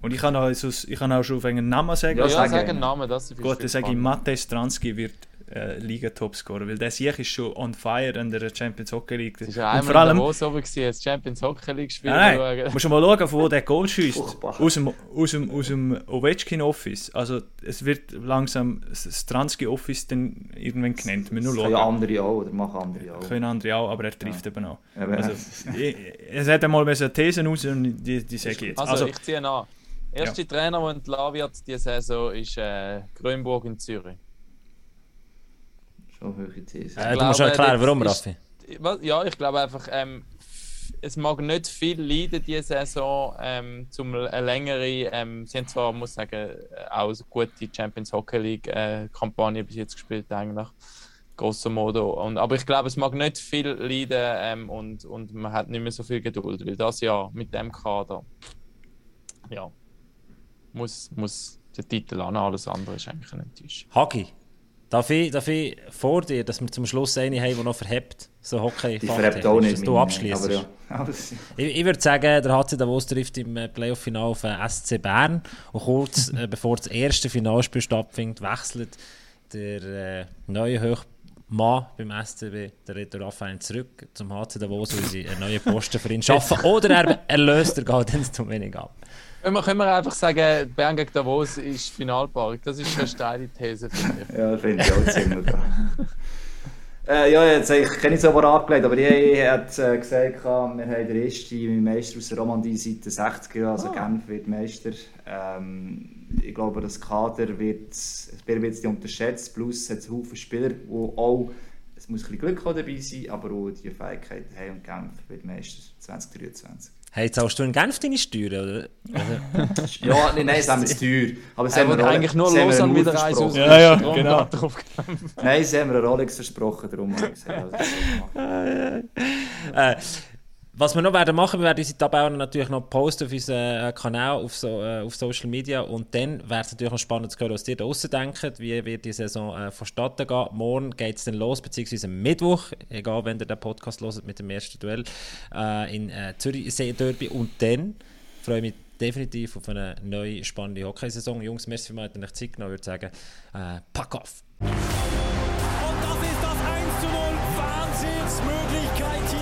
Und ich kann auch, ich kann auch schon auf einen Namen sagen. Ja, ja sag einen Namen, das ist Gut, dann sage ich, Matej Stransky wird äh, Liga-Topscorer, weil der Sieg ist schon on fire in der Champions Hockey League. Das ist ja einmal vor allem, in Davos oben gewesen, das Champions Hockey League Spiel. Nein, nein. musst du mal schauen, von wo der Goal schießt. Aus dem, aus dem, aus dem Ovechkin Office. Also es wird langsam das Stransky Office dann irgendwann genannt. Wir nur können andere auch, oder machen andere auch. Können andere auch, aber er trifft ja. eben auch. Also, ich, es hat einmal eine These raus und die, die sage ich jetzt. Also, also ich ziehe nach. Erste ja. Trainer, der entlassen wird diese Saison, ist äh, Grünburg in Zürich. Schon hohe These. Äh, du musst erklären, warum, Raffi. Ja, ich glaube einfach, ähm, es mag nicht viel leiden diese Saison ähm, zum eine längere. Ähm, sie haben zwar, muss sagen, äh, auch eine gute Champions Hockey League äh, Kampagne bis jetzt gespielt eigentlich, grosso modo. Und, aber ich glaube, es mag nicht viel leiden ähm, und, und man hat nicht mehr so viel Geduld, weil das ja mit dem Kader, ja, muss, muss der Titel an, alles andere ist eigentlich ein Enttäuschung. Hagi, Darf ich, darf ich vor dir, dass wir zum Schluss eine haben, die noch verhebt, so hockey Die verhebt auch nicht. Dass du abschließt. Ja. ich, ich würde sagen, der HC Davos trifft im äh, Playoff-Final auf den SC Bern und kurz äh, bevor das erste Finalspiel stattfindet, wechselt der äh, neue Hochmann beim SCB, der Reto Raphael, zurück zum HC Davos, weil sie einen neuen Posten für ihn schaffen. Oder er erlöst er geht ins Dominik ab. Können wir, können wir einfach sagen, Bern gegen Davos ist Finalpark? Das ist eine steile These, finde ich. ja, finde ich auch ziemlich. äh, ja, jetzt ich kenne es aber angelegt, aber ich, ich habe äh, gesagt, wir haben den ersten Meister aus der Romandie seit den 60er also oh. Genf wird Meister. Ähm, ich glaube, das Kader wird, wird jetzt unterschätzt, plus hat es Haufen Spieler, die auch, es muss ein bisschen Glück dabei sein, aber auch die Fähigkeiten haben und Genf wird Meister 2023. Hey, zahlst du in Genf deine Steuern, oder? ja, nein, nein, das haben wir zu teuer. Aber sie haben eigentlich nur los an wieder eins aus Ja, ja, genau. nein, sie haben mir Rolex versprochen, darum habe ich gesagt, äh, was wir noch werden machen, wir werden unsere Tabellen natürlich noch posten auf unseren äh, Kanal, auf, so, äh, auf Social Media und dann wäre es natürlich noch spannend zu hören, was ihr draussen denkt, wie wird die Saison äh, vonstatten gehen. Morgen geht es dann los, beziehungsweise Mittwoch, egal wenn ihr den Podcast hört mit dem ersten Duell äh, in äh, Zürich Derby und dann freue ich mich definitiv auf eine neue spannende Hockeysaison. Jungs, merci für mich, euch Zeit genommen, würde sagen, äh, pack auf! Und das ist das 1 zu 0, Wahnsinnsmöglichkeit hier.